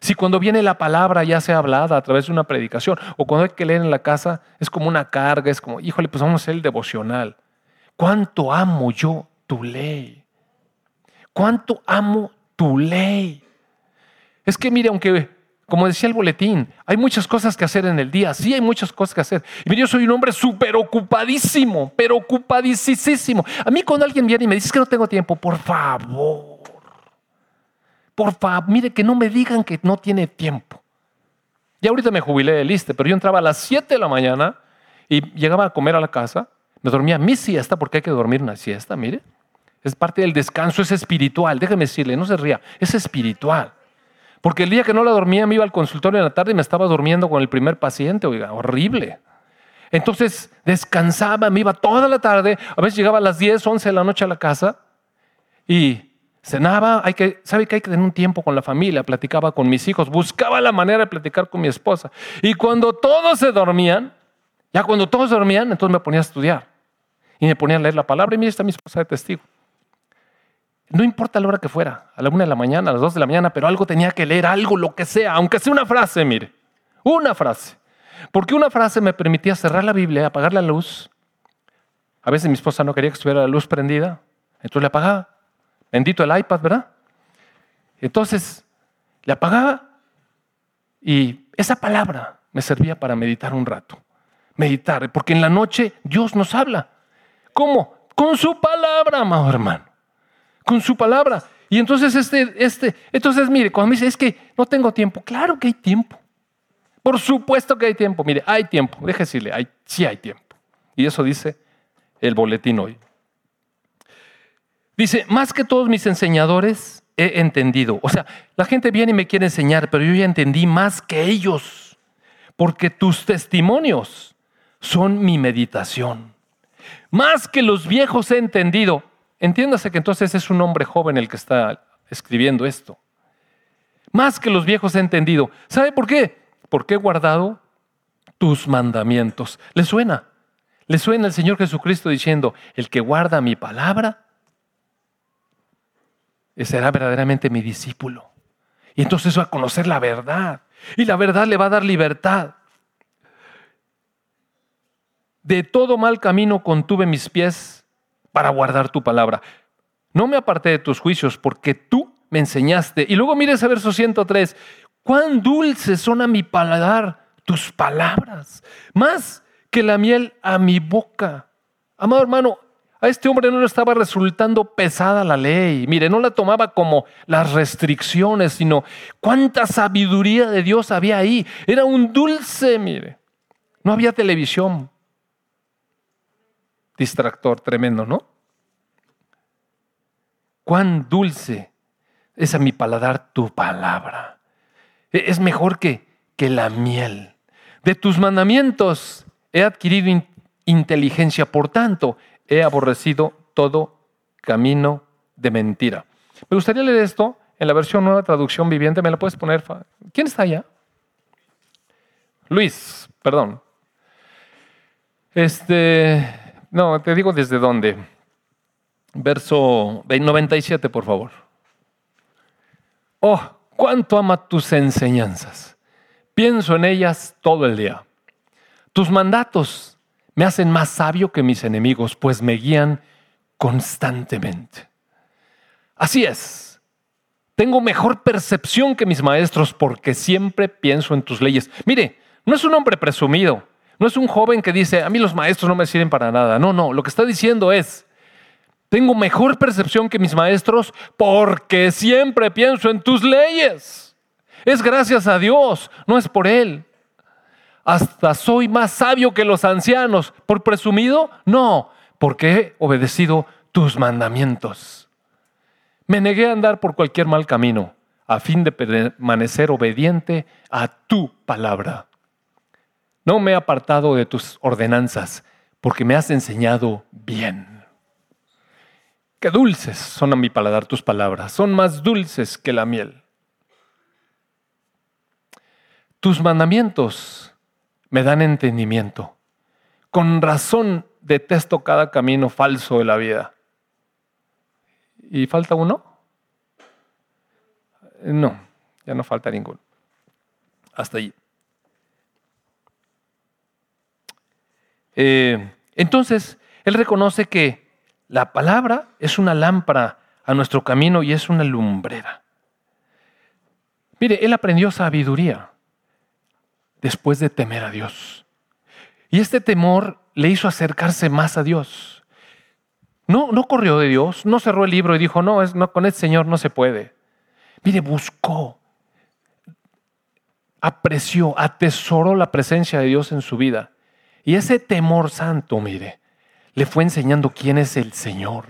Si cuando viene la palabra ya sea hablada a través de una predicación o cuando hay que leer en la casa es como una carga, es como, híjole, pues vamos a hacer el devocional. ¿Cuánto amo yo tu ley? ¿Cuánto amo tu ley? Es que mire, aunque, como decía el boletín, hay muchas cosas que hacer en el día, sí hay muchas cosas que hacer. Y mire, yo soy un hombre súper ocupadísimo, pero ocupadísimo. A mí cuando alguien viene y me dice que no tengo tiempo, por favor por favor, mire que no me digan que no tiene tiempo. Ya ahorita me jubilé de liste, pero yo entraba a las 7 de la mañana y llegaba a comer a la casa, me dormía mi siesta, porque hay que dormir una siesta, mire. Es parte del descanso, es espiritual. Déjeme decirle, no se ría, es espiritual. Porque el día que no la dormía me iba al consultorio en la tarde y me estaba durmiendo con el primer paciente, oiga, horrible. Entonces descansaba, me iba toda la tarde, a veces llegaba a las 10, 11 de la noche a la casa y Cenaba, hay que, sabe que hay que tener un tiempo con la familia, platicaba con mis hijos, buscaba la manera de platicar con mi esposa. Y cuando todos se dormían, ya cuando todos dormían, entonces me ponía a estudiar. Y me ponía a leer la palabra y mira, está mi esposa de testigo. No importa la hora que fuera, a la una de la mañana, a las dos de la mañana, pero algo tenía que leer, algo, lo que sea, aunque sea una frase, mire, una frase. Porque una frase me permitía cerrar la Biblia, apagar la luz. A veces mi esposa no quería que estuviera la luz prendida, entonces le apagaba. Bendito el iPad, ¿verdad? Entonces, le apagaba y esa palabra me servía para meditar un rato. Meditar, porque en la noche Dios nos habla. ¿Cómo? Con su palabra, amado hermano. Con su palabra. Y entonces, este, este, entonces, mire, cuando me dice, es que no tengo tiempo, claro que hay tiempo. Por supuesto que hay tiempo. Mire, hay tiempo. Déjese decirle, hay, sí hay tiempo. Y eso dice el boletín hoy. Dice, más que todos mis enseñadores he entendido. O sea, la gente viene y me quiere enseñar, pero yo ya entendí más que ellos, porque tus testimonios son mi meditación. Más que los viejos he entendido. Entiéndase que entonces es un hombre joven el que está escribiendo esto. Más que los viejos he entendido. ¿Sabe por qué? Porque he guardado tus mandamientos. ¿Le suena? ¿Le suena el Señor Jesucristo diciendo, el que guarda mi palabra será verdaderamente mi discípulo? Y entonces va a conocer la verdad. Y la verdad le va a dar libertad. De todo mal camino contuve mis pies para guardar tu palabra. No me aparté de tus juicios porque tú me enseñaste. Y luego mire ese verso 103. Cuán dulces son a mi paladar tus palabras, más que la miel a mi boca. Amado hermano, a este hombre no le estaba resultando pesada la ley. Mire, no la tomaba como las restricciones, sino cuánta sabiduría de Dios había ahí. Era un dulce, mire. No había televisión. Distractor tremendo, ¿no? Cuán dulce es a mi paladar tu palabra. E-, es mejor que, que la miel. De tus mandamientos he adquirido inteligencia, por tanto, he aborrecido todo camino de mentira. Me gustaría leer esto en la versión nueva traducción viviente. ¿Me la puedes poner? ¿Quién está allá? Luis, perdón. Este, no, te digo desde dónde. Verso 97, por favor. Oh, cuánto ama tus enseñanzas. Pienso en ellas todo el día. Tus mandatos me hacen más sabio que mis enemigos, pues me guían constantemente. Así es. Tengo mejor percepción que mis maestros porque siempre pienso en tus leyes. Mire, no es un hombre presumido, no es un joven que dice, a mí los maestros no me sirven para nada. No, no, lo que está diciendo es, tengo mejor percepción que mis maestros porque siempre pienso en tus leyes. Es gracias a Dios, no es por Él. Hasta soy más sabio que los ancianos. ¿Por presumido? No, porque he obedecido tus mandamientos. Me negué a andar por cualquier mal camino a fin de permanecer obediente a tu palabra. No me he apartado de tus ordenanzas porque me has enseñado bien. Qué dulces son a mi paladar tus palabras, son más dulces que la miel. Tus mandamientos me dan entendimiento. Con razón detesto cada camino falso de la vida. ¿Y falta uno? No, ya no falta ninguno. Hasta allí. Eh, entonces, él reconoce que la palabra es una lámpara a nuestro camino y es una lumbrera. Mire, él aprendió sabiduría después de temer a Dios. Y este temor le hizo acercarse más a Dios. No, no corrió de Dios, no cerró el libro y dijo, no, es, no con este Señor no se puede. Mire, buscó, apreció, atesoró la presencia de Dios en su vida. Y ese temor santo, mire, le fue enseñando quién es el Señor.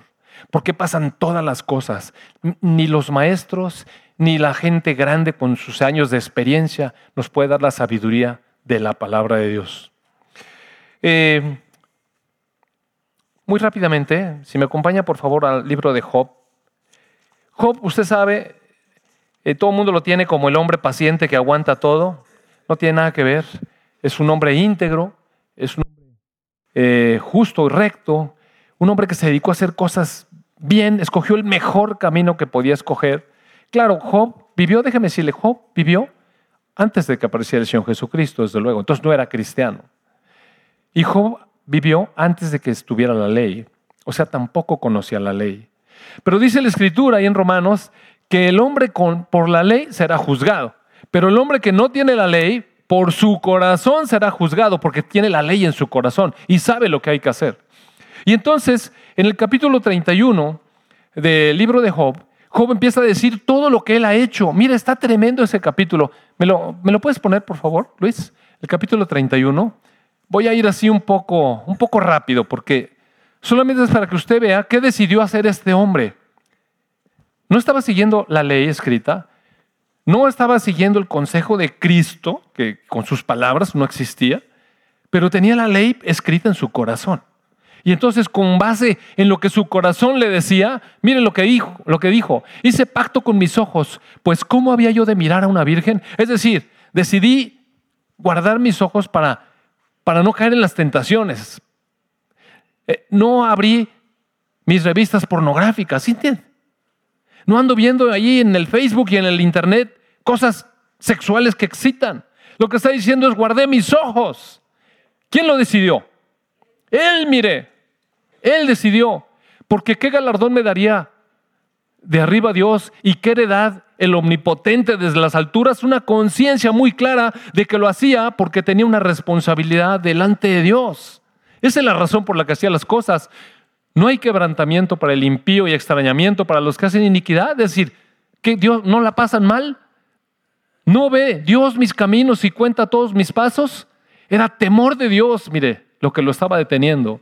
¿Por qué pasan todas las cosas? Ni los maestros, ni la gente grande con sus años de experiencia nos puede dar la sabiduría de la palabra de Dios. Eh, muy rápidamente, si me acompaña por favor al libro de Job. Job, usted sabe, eh, todo el mundo lo tiene como el hombre paciente que aguanta todo. No tiene nada que ver. Es un hombre íntegro, es un hombre eh, justo y recto, un hombre que se dedicó a hacer cosas bien, escogió el mejor camino que podía escoger Claro, Job vivió, déjeme decirle, Job vivió antes de que apareciera el Señor Jesucristo, desde luego. Entonces no era cristiano. Y Job vivió antes de que estuviera la ley. O sea, tampoco conocía la ley. Pero dice la Escritura ahí en Romanos que el hombre con, por la ley será juzgado. Pero el hombre que no tiene la ley, por su corazón será juzgado, porque tiene la ley en su corazón y sabe lo que hay que hacer. Y entonces, en el capítulo 31 del libro de Job, Job empieza a decir todo lo que él ha hecho. Mira, está tremendo ese capítulo. ¿Me lo, ¿Me lo puedes poner, por favor, Luis? El capítulo 31. Voy a ir así un poco, un poco rápido porque solamente es para que usted vea qué decidió hacer este hombre. No estaba siguiendo la ley escrita, no estaba siguiendo el consejo de Cristo, que con sus palabras no existía, pero tenía la ley escrita en su corazón. Y entonces, con base en lo que su corazón le decía, miren lo que dijo, lo que dijo. Hice pacto con mis ojos, pues ¿cómo había yo de mirar a una virgen? Es decir, decidí guardar mis ojos para, para no caer en las tentaciones. Eh, no abrí mis revistas pornográficas, ¿entiendes? No ando viendo allí en el Facebook y en el Internet cosas sexuales que excitan. Lo que está diciendo es guardé mis ojos. ¿Quién lo decidió? Él, mire. Él decidió, porque qué galardón me daría de arriba Dios y qué heredad el omnipotente desde las alturas, una conciencia muy clara de que lo hacía porque tenía una responsabilidad delante de Dios. Esa es la razón por la que hacía las cosas. No hay quebrantamiento para el impío y extrañamiento para los que hacen iniquidad. Es decir, que Dios no la pasan mal. No ve Dios mis caminos y cuenta todos mis pasos. Era temor de Dios, mire, lo que lo estaba deteniendo.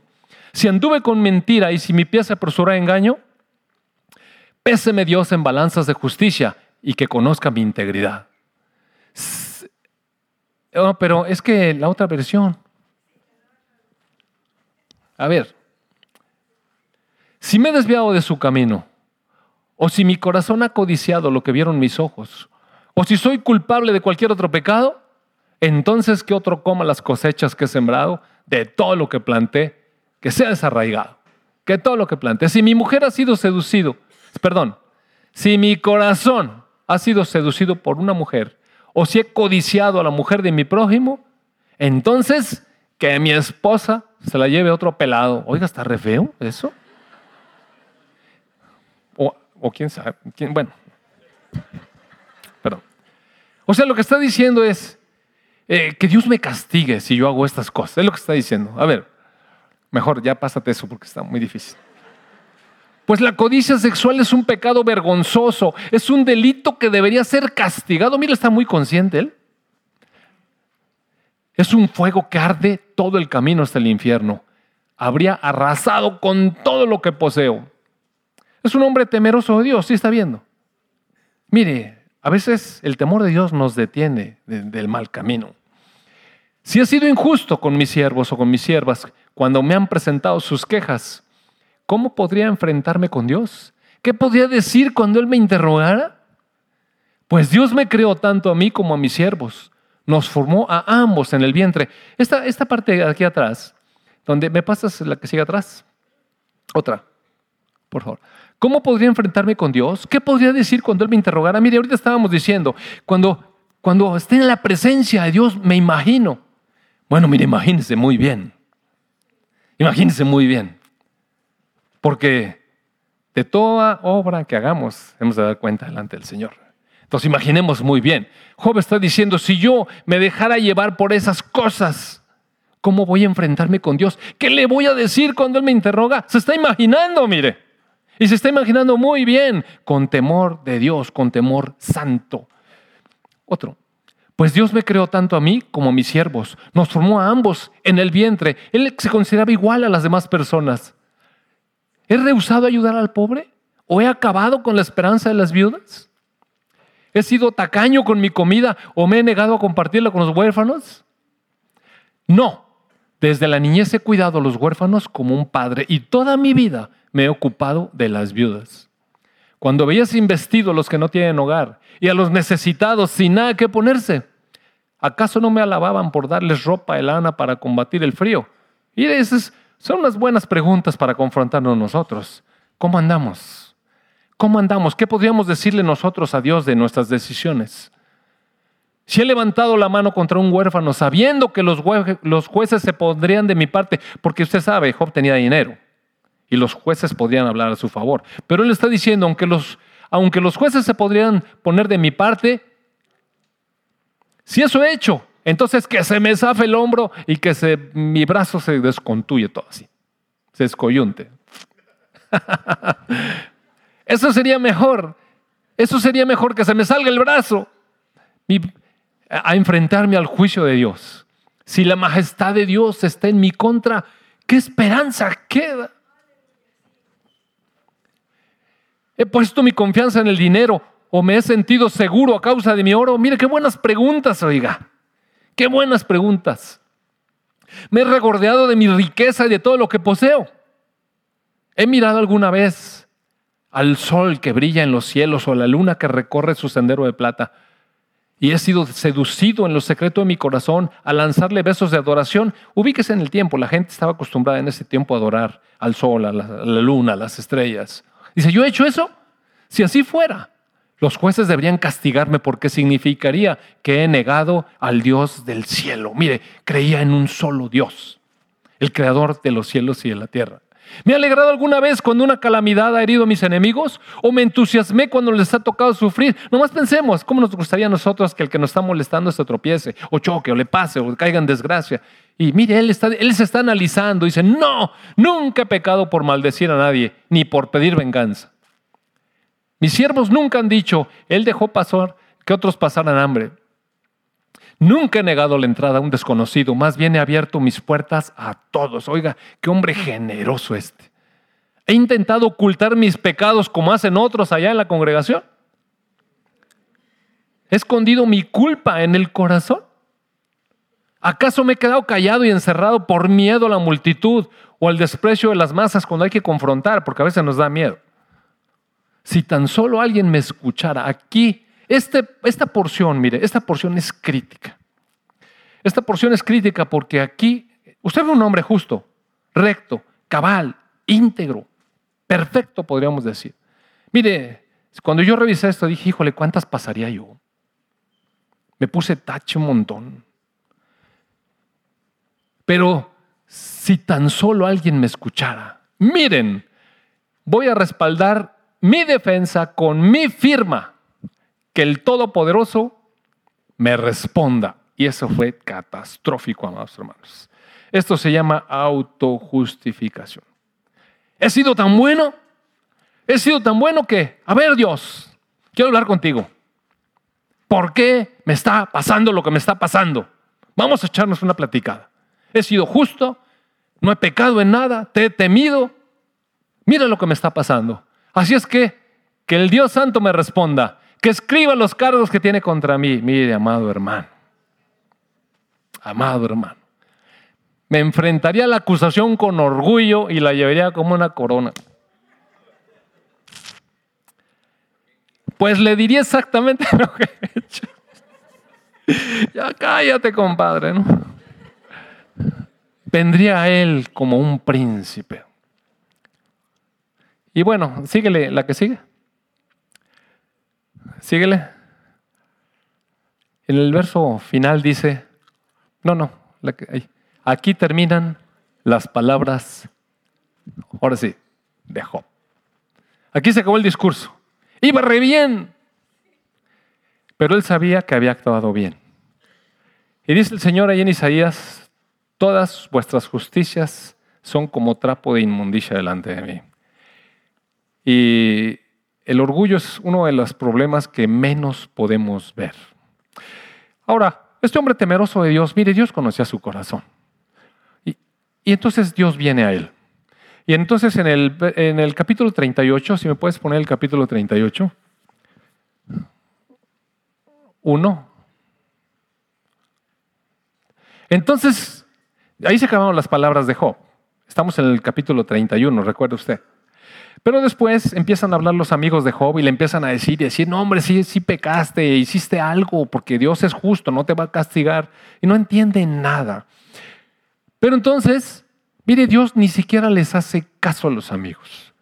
Si anduve con mentira y si mi pie se apresuró a engaño, péseme Dios en balanzas de justicia y que conozca mi integridad. Oh, pero es que la otra versión. A ver, si me he desviado de su camino, o si mi corazón ha codiciado lo que vieron mis ojos, o si soy culpable de cualquier otro pecado, entonces que otro coma las cosechas que he sembrado de todo lo que planté que sea desarraigado, que todo lo que plante. Si mi mujer ha sido seducido, perdón, si mi corazón ha sido seducido por una mujer, o si he codiciado a la mujer de mi prójimo, entonces que mi esposa se la lleve otro pelado. Oiga, está re feo eso. O, quién sabe, bueno. O sea, lo que está diciendo es eh, que Dios me castigue si yo hago estas cosas. Es lo que está diciendo. A ver, Mejor ya pásate eso porque está muy difícil. Pues la codicia sexual es un pecado vergonzoso, es un delito que debería ser castigado. Mira, está muy consciente él. Es un fuego que arde todo el camino hasta el infierno. Habría arrasado con todo lo que poseo. Es un hombre temeroso de Dios, sí está viendo. Mire, a veces el temor de Dios nos detiene del mal camino. Si he sido injusto con mis siervos o con mis siervas, cuando me han presentado sus quejas, ¿cómo podría enfrentarme con Dios? ¿Qué podría decir cuando Él me interrogara? Pues Dios me creó tanto a mí como a mis siervos. Nos formó a ambos en el vientre. Esta, esta parte de aquí atrás, donde me pasas la que sigue atrás. Otra, por favor. ¿Cómo podría enfrentarme con Dios? ¿Qué podría decir cuando Él me interrogara? Mire, ahorita estábamos diciendo, cuando, cuando esté en la presencia de Dios, me imagino. Bueno, mire, imagínese muy bien. Imagínense muy bien, porque de toda obra que hagamos hemos de dar cuenta delante del Señor. Entonces imaginemos muy bien. Job está diciendo, si yo me dejara llevar por esas cosas, ¿cómo voy a enfrentarme con Dios? ¿Qué le voy a decir cuando Él me interroga? Se está imaginando, mire. Y se está imaginando muy bien, con temor de Dios, con temor santo. Otro, pues Dios me creó tanto a mí como a mis siervos. Nos formó a ambos en el vientre. Él se consideraba igual a las demás personas. ¿He rehusado ayudar al pobre? ¿O he acabado con la esperanza de las viudas? ¿He sido tacaño con mi comida o me he negado a compartirla con los huérfanos? No. Desde la niñez he cuidado a los huérfanos como un padre y toda mi vida me he ocupado de las viudas. Cuando veías investido a los que no tienen hogar y a los necesitados sin nada que ponerse, ¿acaso no me alababan por darles ropa de lana para combatir el frío? Y esas son unas buenas preguntas para confrontarnos nosotros. ¿Cómo andamos? ¿Cómo andamos? ¿Qué podríamos decirle nosotros a Dios de nuestras decisiones? Si he levantado la mano contra un huérfano sabiendo que los, jueces se pondrían de mi parte, porque usted sabe, Job tenía dinero y los jueces podrían hablar a su favor. Pero él está diciendo, aunque los, aunque los jueces se podrían poner de mi parte, si eso he hecho, entonces que se me zafe el hombro y que se, mi brazo se descontuye todo así, se escoyunte. eso sería mejor, eso sería mejor que se me salga el brazo a enfrentarme al juicio de Dios. Si la majestad de Dios está en mi contra, ¿qué esperanza queda? ¿He puesto mi confianza en el dinero o me he sentido seguro a causa de mi oro? Mire, qué buenas preguntas, oiga. Qué buenas preguntas. Me he regordeado de mi riqueza y de todo lo que poseo. He mirado alguna vez al sol que brilla en los cielos o a la luna que recorre su sendero de plata. Y he sido seducido en lo secreto de mi corazón a lanzarle besos de adoración. Ubíquese en el tiempo, la gente estaba acostumbrada en ese tiempo a adorar al sol, a la, a la luna, a las estrellas. Dice, ¿yo he hecho eso? Si así fuera, los jueces deberían castigarme porque significaría que he negado al Dios del cielo. Mire, creía en un solo Dios, el creador de los cielos y de la tierra. ¿Me ha alegrado alguna vez cuando una calamidad ha herido a mis enemigos? ¿O me entusiasmé cuando les ha tocado sufrir? Nomás pensemos, ¿cómo nos gustaría a nosotros que el que nos está molestando se tropiece, o choque, o le pase, o caiga en desgracia? Y mire, él, está, él se está analizando, dice, no, nunca he pecado por maldecir a nadie, ni por pedir venganza. Mis siervos nunca han dicho, Él dejó pasar que otros pasaran hambre. Nunca he negado la entrada a un desconocido, más bien he abierto mis puertas a todos. Oiga, qué hombre generoso este. He intentado ocultar mis pecados como hacen otros allá en la congregación. He escondido mi culpa en el corazón. ¿Acaso me he quedado callado y encerrado por miedo a la multitud o al desprecio de las masas cuando hay que confrontar? Porque a veces nos da miedo. Si tan solo alguien me escuchara aquí, este, esta porción, mire, esta porción es crítica. Esta porción es crítica porque aquí usted ve un hombre justo, recto, cabal, íntegro, perfecto, podríamos decir. Mire, cuando yo revisé esto dije, híjole, ¿cuántas pasaría yo? Me puse tache un montón. Pero si tan solo alguien me escuchara, miren, voy a respaldar mi defensa con mi firma, que el Todopoderoso me responda. Y eso fue catastrófico, amados hermanos. Esto se llama autojustificación. He sido tan bueno, he sido tan bueno que, a ver Dios, quiero hablar contigo. ¿Por qué me está pasando lo que me está pasando? Vamos a echarnos una platicada. He sido justo, no he pecado en nada, te he temido. Mira lo que me está pasando. Así es que, que el Dios Santo me responda, que escriba los cargos que tiene contra mí. Mire, amado hermano, amado hermano, me enfrentaría a la acusación con orgullo y la llevaría como una corona. Pues le diría exactamente lo que he hecho. Ya cállate, compadre, ¿no? Vendría a él como un príncipe. Y bueno, síguele, la que sigue. Síguele. En el verso final dice, no, no, aquí terminan las palabras, ahora sí, de Job. Aquí se acabó el discurso. Iba re bien, pero él sabía que había actuado bien. Y dice el Señor ahí en Isaías, todas vuestras justicias son como trapo de inmundicia delante de mí. Y el orgullo es uno de los problemas que menos podemos ver. Ahora, este hombre temeroso de Dios, mire, Dios conocía su corazón. Y, entonces Dios viene a él. Y entonces en el, en el capítulo 38, si me puedes poner el capítulo 38, uno. Entonces, ahí se acabaron las palabras de Job. Estamos en el capítulo 31, recuerda usted. Pero después empiezan a hablar los amigos de Job y le empiezan a decir y decir, no hombre, sí, sí pecaste, hiciste algo, porque Dios es justo, no te va a castigar. Y no entienden nada. Pero entonces, mire, Dios ni siquiera les hace caso a los amigos.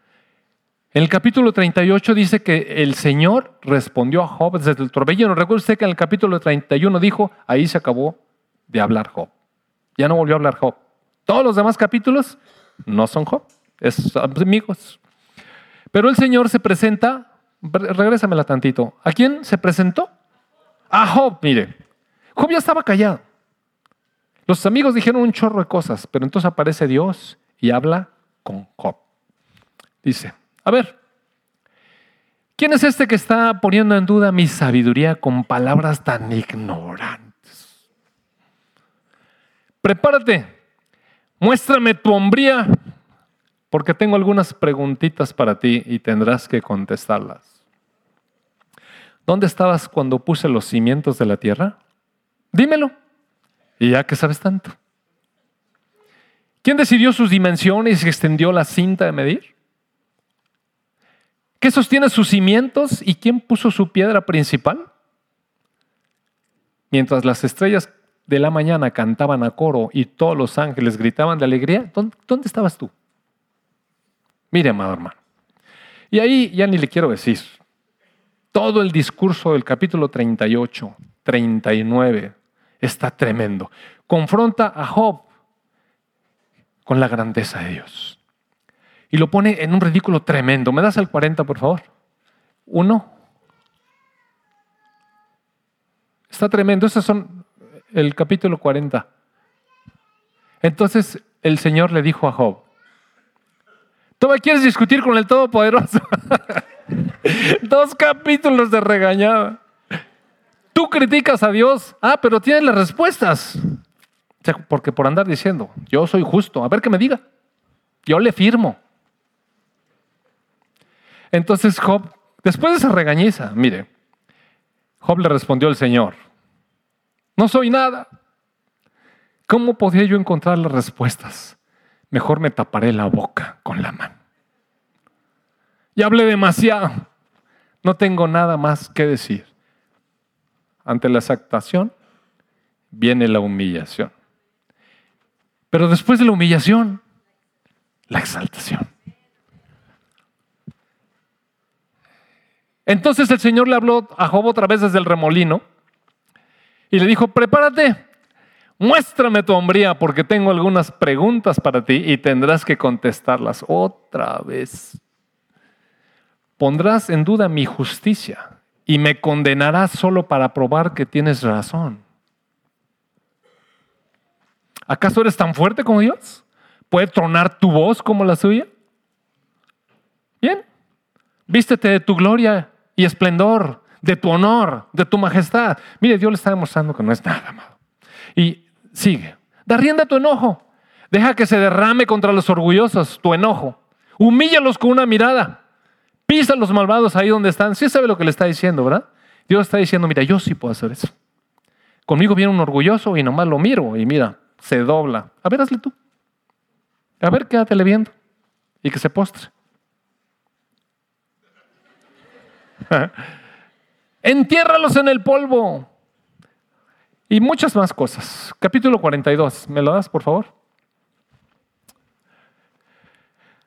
En el capítulo 38 dice que el Señor respondió a Job desde el torbellino. Recuerda usted que en el capítulo 31 dijo, ahí se acabó de hablar Job. Ya no volvió a hablar Job. Todos los demás capítulos no son Job, es amigos. Pero el Señor se presenta, regrésamela tantito. ¿A quién se presentó? A Job, mire. Job ya estaba callado. Los amigos dijeron un chorro de cosas, pero entonces aparece Dios y habla con Job. Dice, a ver, ¿quién es este que está poniendo en duda mi sabiduría con palabras tan ignorantes? Prepárate, muéstrame tu hombría porque tengo algunas preguntitas para ti y tendrás que contestarlas. ¿Dónde estabas cuando puse los cimientos de la tierra? Dímelo. Y ya que sabes tanto. ¿Quién decidió sus dimensiones y extendió la cinta de medir? ¿Qué sostiene sus cimientos y quién puso su piedra principal? Mientras las estrellas de la mañana cantaban a coro y todos los ángeles gritaban de alegría, ¿dónde, estabas tú? Mire, amado hermano. Y ahí ya ni le quiero decir. Todo el discurso del capítulo 38, 39 está tremendo. Confronta a Job con la grandeza de Dios. Y lo pone en un ridículo tremendo. ¿Me das el 40, por favor? Uno. Está tremendo. Esos son el capítulo 40. Entonces el Señor le dijo a Job, ¿tú me quieres discutir con el Todopoderoso? Dos capítulos de regañada. Tú criticas a Dios, ah, pero tienes las respuestas. Porque por andar diciendo, yo soy justo, a ver qué me diga. Yo le firmo. Entonces Job, después de esa regañiza, mire, Job le respondió al Señor, no soy nada. ¿Cómo podría yo encontrar las respuestas? Mejor me taparé la boca con la mano. Ya hablé demasiado. No tengo nada más que decir. Ante la exaltación viene la humillación. Pero después de la humillación, la exaltación. Entonces el Señor le habló a Job otra vez desde el remolino y le dijo, prepárate, muéstrame tu hombría porque tengo algunas preguntas para ti y tendrás que contestarlas otra vez. Pondrás en duda mi justicia y me condenarás solo para probar que tienes razón. ¿Acaso eres tan fuerte como Dios? ¿Puede tronar tu voz como la suya? Bien, vístete de tu gloria y esplendor de tu honor, de tu majestad. Mire, Dios le está demostrando que no es nada, amado. Y sigue. Da rienda a tu enojo. Deja que se derrame contra los orgullosos tu enojo. Humíllalos con una mirada. Pisa a los malvados ahí donde están. Sí sabe lo que le está diciendo, ¿verdad? Dios está diciendo, mira, yo sí puedo hacer eso. Conmigo viene un orgulloso y nomás lo miro y mira, se dobla. A ver, hazle tú. A ver, quédatele viendo. Y que se postre. Entiérralos en el polvo. Y muchas más cosas. Capítulo 42. ¿Me lo das, por favor?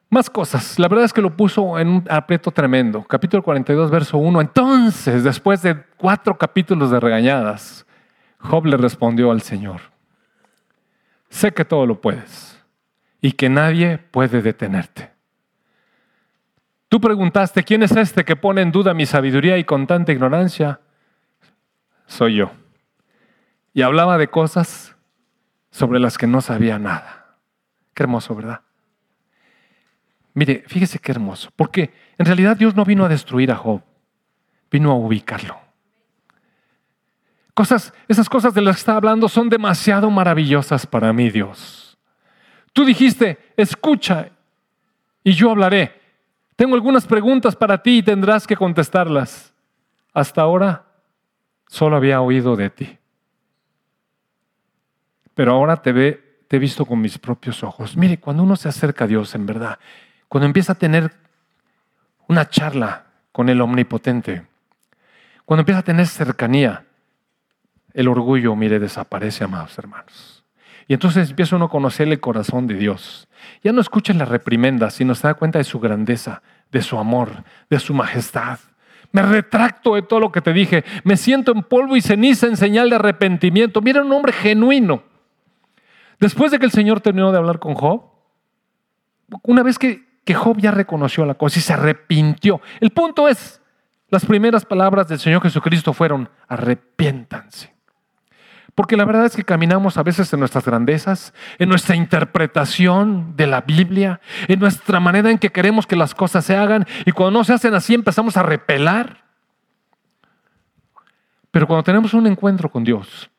Más cosas. La verdad es que lo puso en un aprieto tremendo. Capítulo 42, verso 1. Entonces, después de cuatro capítulos de regañadas, Job le respondió al Señor. Sé que todo lo puedes y que nadie puede detenerte. Tú preguntaste, ¿quién es este que pone en duda mi sabiduría y con tanta ignorancia? Soy yo. Y hablaba de cosas sobre las que no sabía nada. Qué hermoso, ¿verdad? Mire, fíjese qué hermoso, porque en realidad Dios no vino a destruir a Job, vino a ubicarlo. Cosas, esas cosas de las que está hablando son demasiado maravillosas para mí, Dios. Tú dijiste, escucha y yo hablaré. Tengo algunas preguntas para ti y tendrás que contestarlas. Hasta ahora solo había oído de ti. Pero ahora te, ve, te he visto con mis propios ojos. Mire, cuando uno se acerca a Dios en verdad, cuando empieza a tener una charla con el Omnipotente, cuando empieza a tener cercanía, el orgullo, mire, desaparece, amados hermanos. Y entonces empieza uno a conocer el corazón de Dios. Ya no escucha las reprimendas, sino se da cuenta de su grandeza, de su amor, de su majestad. Me retracto de todo lo que te dije. Me siento en polvo y ceniza en señal de arrepentimiento. Mira un hombre genuino. Después de que el Señor terminó de hablar con Job, una vez que, Job ya reconoció la cosa y se arrepintió, el punto es, las primeras palabras del Señor Jesucristo fueron, arrepiéntanse. Porque la verdad es que caminamos a veces en nuestras grandezas, en nuestra interpretación de la Biblia, en nuestra manera en que queremos que las cosas se hagan y cuando no se hacen así empezamos a repelar. Pero cuando tenemos un encuentro con Dios,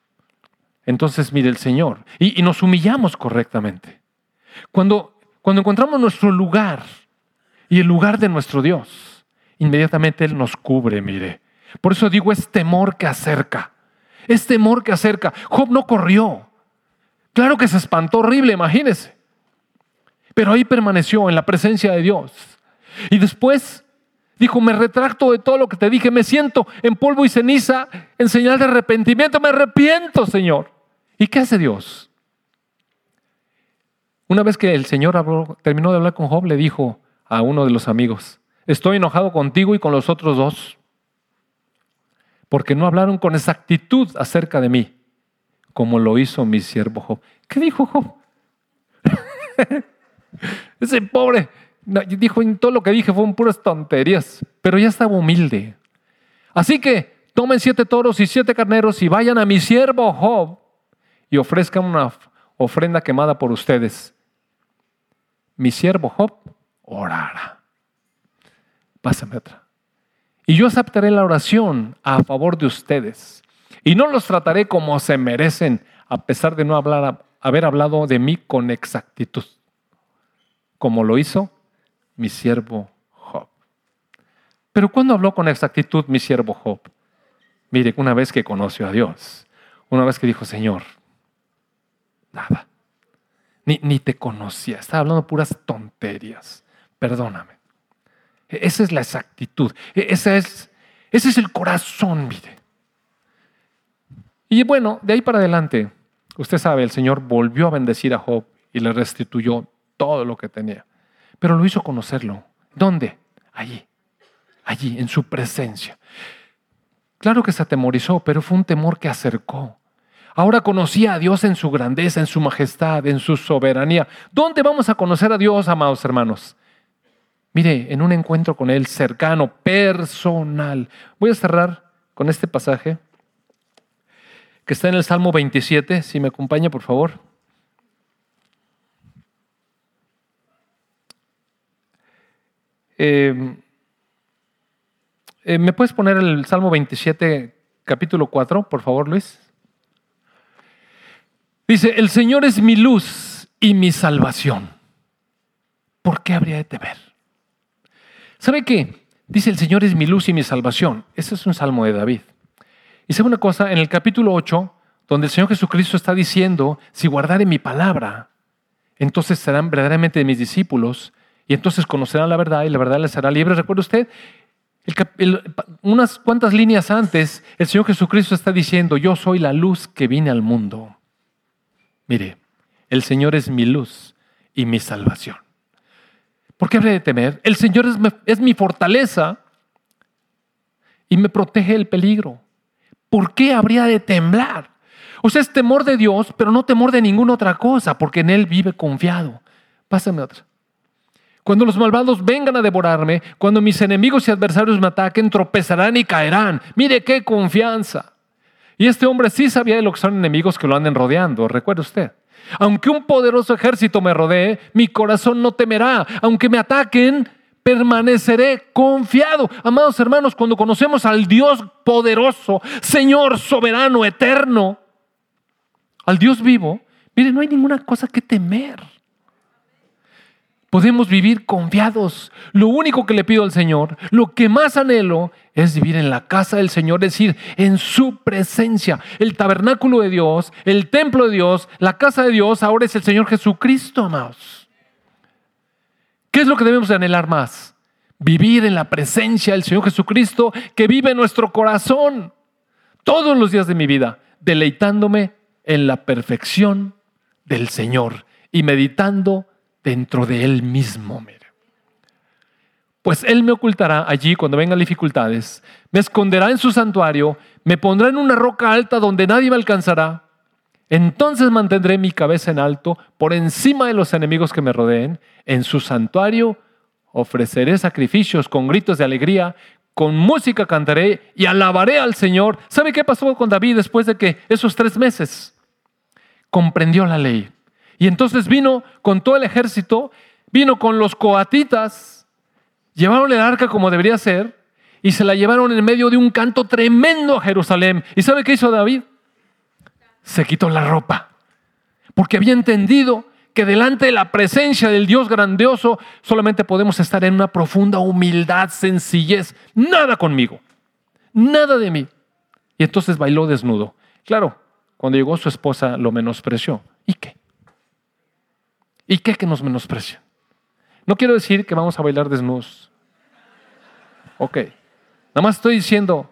entonces mire el Señor y, nos humillamos correctamente. Cuando, cuando encontramos nuestro lugar y el lugar de nuestro Dios, inmediatamente Él nos cubre, mire. Por eso digo, es temor que acerca. Es temor que acerca. Job no corrió. Claro que se espantó horrible, imagínese. pero ahí permaneció en la presencia de Dios. Y después dijo, me retracto de todo lo que te dije, me siento en polvo y ceniza en señal de arrepentimiento, me arrepiento, Señor. ¿Y qué hace Dios? Una vez que el Señor terminó de hablar con Job, le dijo a uno de los amigos, estoy enojado contigo y con los otros dos, porque no hablaron con exactitud acerca de mí, como lo hizo mi siervo Job. ¿Qué dijo Job? Ese pobre dijo, todo lo que dije fueron puras tonterías, pero ya estaba humilde. Así que tomen siete toros y siete carneros y vayan a mi siervo Job y ofrezcan una ofrenda quemada por ustedes. Mi siervo Job orará. Pásame otra. Y yo aceptaré la oración a favor de ustedes. Y no los trataré como se merecen, a pesar de no hablar, haber hablado de mí con exactitud, como lo hizo mi siervo Job. Pero ¿cuándo habló con exactitud mi siervo Job? Mire, una vez que conoció a Dios, una vez que dijo, Señor, nada, ni, ni te conocía, estaba hablando puras tonterías, perdóname. E, esa es la exactitud, e, ese es, ese es el corazón, mire. Y bueno, de ahí para adelante, usted sabe, el Señor volvió a bendecir a Job y le restituyó todo lo que tenía. Pero lo hizo conocerlo. ¿Dónde? Allí, allí, en su presencia. Claro que se atemorizó, pero fue un temor que acercó. Ahora conocía a Dios en su grandeza, en su majestad, en su soberanía. ¿Dónde vamos a conocer a Dios, amados hermanos? Mire, en un encuentro con Él cercano, personal. Voy a cerrar con este pasaje que está en el Salmo 27. Si me acompaña, por favor. Eh, eh, ¿Me puedes poner el Salmo 27, capítulo 4, por favor, Luis? Dice, el Señor es mi luz y mi salvación. ¿Por qué habría de temer? ¿Sabe qué? Dice, el Señor es mi luz y mi salvación. Ese es un salmo de David. Y sabe una cosa, en el capítulo 8, donde el Señor Jesucristo está diciendo, si guardare mi palabra, entonces serán verdaderamente mis discípulos y entonces conocerán la verdad y la verdad les hará libre. ¿Recuerda usted? unas cuantas líneas antes, el Señor Jesucristo está diciendo, yo soy la luz que vine al mundo. Mire, el Señor es mi luz y mi salvación. ¿Por qué habré de temer? El Señor es mi, es mi fortaleza y me protege del peligro. ¿Por qué habría de temblar? O sea, es temor de Dios, pero no temor de ninguna otra cosa, porque en Él vive confiado. Pásame otra. Cuando los malvados vengan a devorarme, cuando mis enemigos y adversarios me ataquen, tropezarán y caerán. Mire qué confianza. Y este hombre sí sabía de lo que son enemigos que lo anden rodeando, recuerde usted. Aunque un poderoso ejército me rodee, mi corazón no temerá. Aunque me ataquen, permaneceré confiado. Amados hermanos, cuando conocemos al Dios poderoso, Señor soberano, eterno, al Dios vivo, mire, no hay ninguna cosa que temer. Podemos vivir confiados. Lo único que le pido al Señor, lo que más anhelo, es vivir en la casa del Señor, es decir, en su presencia. El tabernáculo de Dios, el templo de Dios, la casa de Dios, ahora es el Señor Jesucristo, amados. ¿Qué es lo que debemos anhelar más? Vivir en la presencia del Señor Jesucristo que vive en nuestro corazón todos los días de mi vida, deleitándome en la perfección del Señor y meditando dentro de Él mismo, mire. Pues Él me ocultará allí cuando vengan dificultades, me esconderá en su santuario, me pondrá en una roca alta donde nadie me alcanzará. Entonces mantendré mi cabeza en alto por encima de los enemigos que me rodeen. En su santuario ofreceré sacrificios con gritos de alegría, con música cantaré y alabaré al Señor. ¿Sabe qué pasó con David después de que esos tres meses comprendió la ley? Y entonces vino con todo el ejército, vino con los coatitas, llevaron el arca como debería ser y se la llevaron en medio de un canto tremendo a Jerusalén. ¿Y sabe qué hizo David? Se quitó la ropa, porque había entendido que delante de la presencia del Dios grandioso solamente podemos estar en una profunda humildad, sencillez, nada conmigo, nada de mí. Y entonces bailó desnudo. Claro, cuando llegó su esposa lo menospreció. ¿Y qué? ¿Y qué que nos menosprecian? No quiero decir que vamos a bailar desnudos. Ok. Nada más estoy diciendo,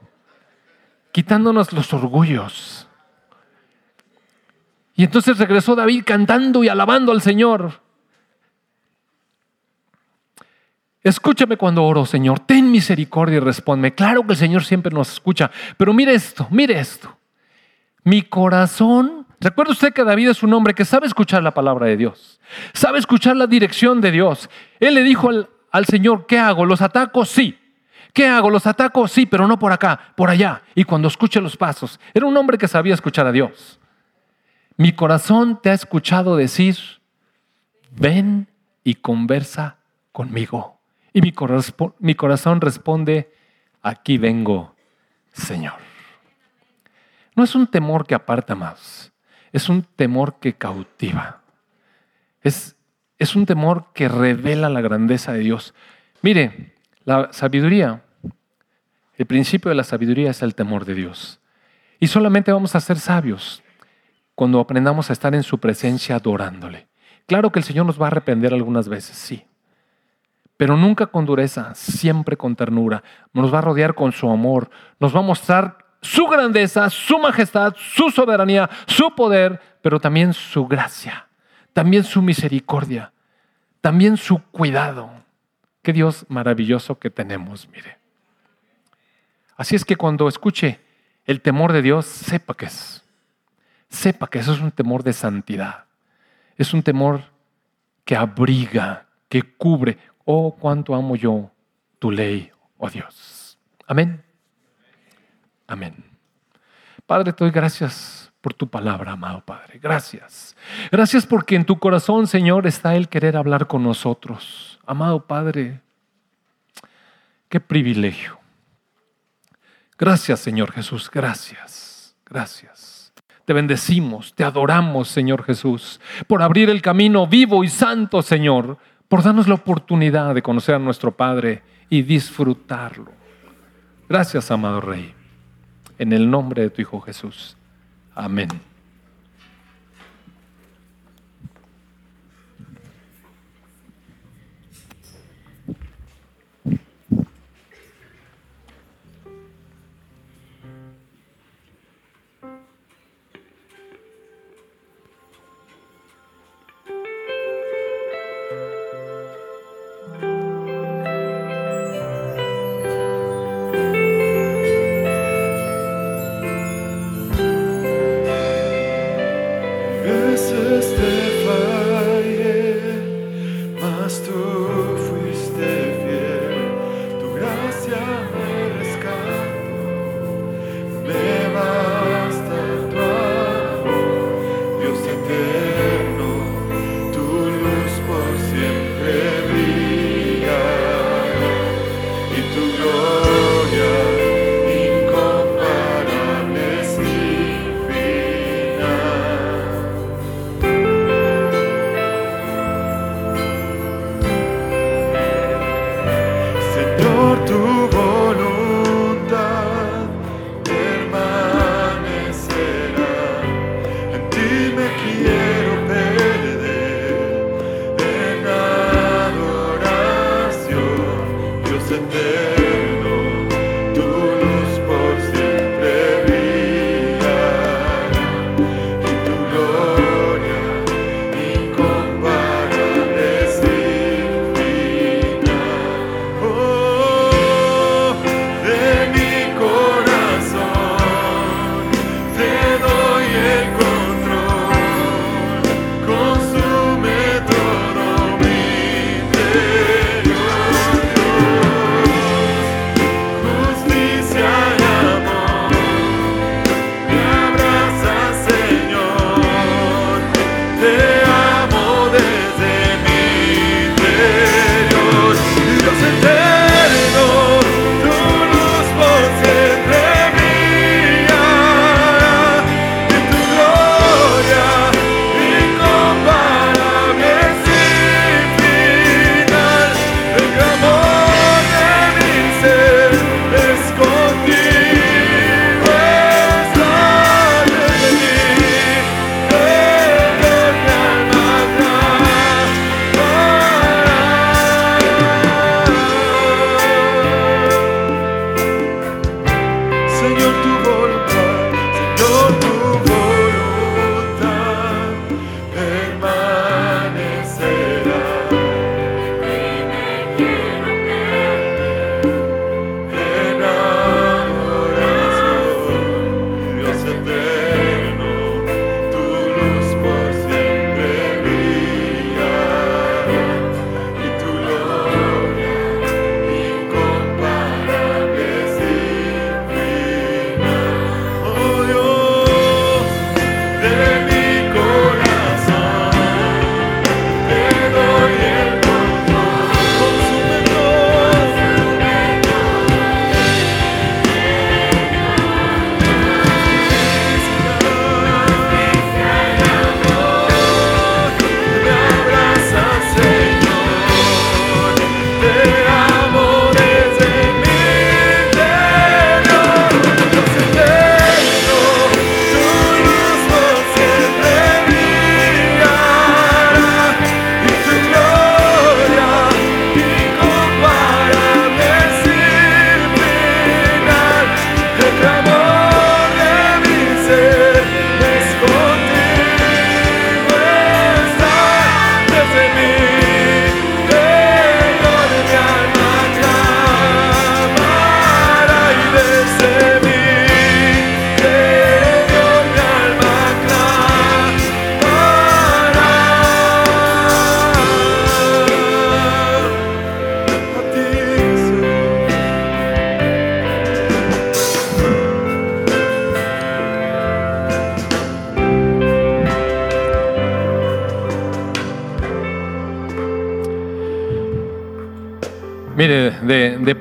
quitándonos los orgullos. Y entonces regresó David cantando y alabando al Señor. Escúchame cuando oro, Señor. Ten misericordia y respóndeme. Claro que el Señor siempre nos escucha. Pero mire esto, mire esto. Mi corazón, recuerda usted que David es un hombre que sabe escuchar la palabra de Dios. Sabe escuchar la dirección de Dios. Él le dijo al, al Señor, ¿qué hago? ¿Los ataco? Sí. ¿Qué hago? ¿Los ataco? Sí, pero no por acá, por allá. Y cuando escuche los pasos, era un hombre que sabía escuchar a Dios. Mi corazón te ha escuchado decir, ven y conversa conmigo. Y mi, mi corazón responde, aquí vengo, Señor. No es un temor que aparta más, es un temor que cautiva. Es, es un temor que revela la grandeza de Dios. Mire, la sabiduría, el principio de la sabiduría es el temor de Dios. Y solamente vamos a ser sabios cuando aprendamos a estar en su presencia adorándole. Claro que el Señor nos va a arrepender algunas veces, sí. Pero nunca con dureza, siempre con ternura. Nos va a rodear con su amor. Nos va a mostrar su grandeza, su majestad, su soberanía, su poder, pero también su gracia, también su misericordia, también su cuidado. Qué Dios maravilloso que tenemos, mire. Así es que cuando escuche el temor de Dios, sepa que es. Sepa que eso es un temor de santidad. Es un temor que abriga, que cubre. Oh, cuánto amo yo tu ley, oh Dios. Amén. Amén. Padre, te doy gracias por tu palabra, amado Padre. Gracias. Gracias porque en tu corazón, Señor, está el querer hablar con nosotros. Amado Padre, qué privilegio. Gracias, Señor Jesús, gracias, gracias. Te bendecimos, te adoramos, Señor Jesús, por abrir el camino vivo y santo, Señor, por darnos la oportunidad de conocer a nuestro Padre y disfrutarlo. Gracias, amado Rey. En el nombre de tu Hijo Jesús. Amén.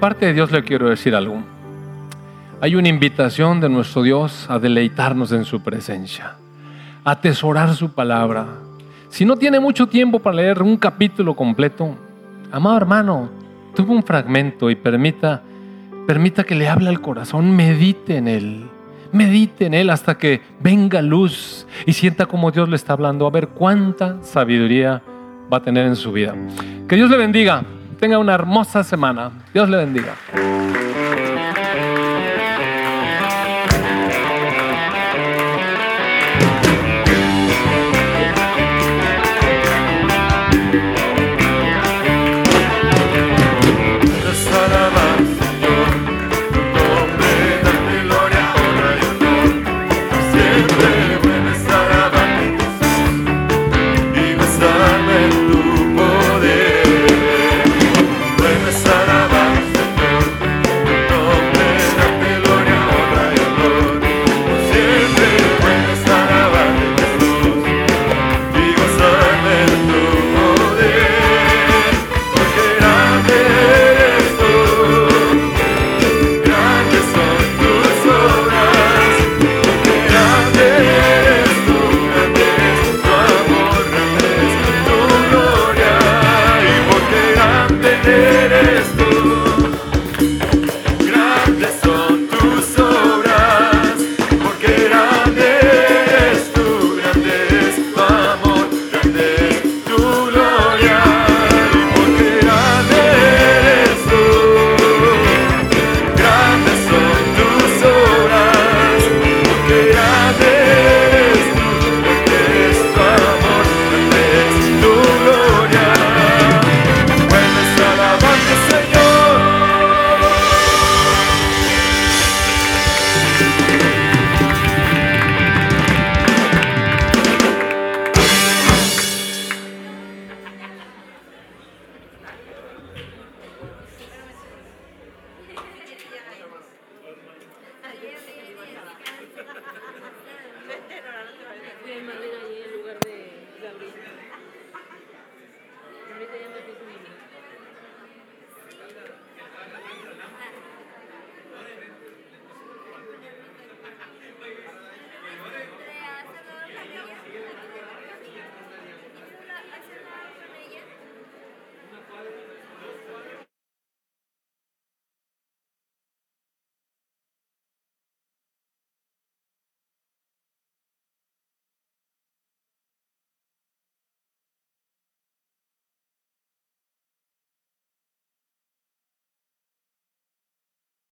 Parte de Dios le quiero decir algo. Hay una invitación de nuestro Dios a deleitarnos en su presencia, a atesorar su palabra. Si no tiene mucho tiempo para leer un capítulo completo, amado hermano, tuvo un fragmento y permita, permita que le hable al corazón, medite en él. Medite en él hasta que venga luz y sienta como Dios le está hablando, a ver cuánta sabiduría va a tener en su vida. Que Dios le bendiga. Tenga una hermosa semana. Dios le bendiga.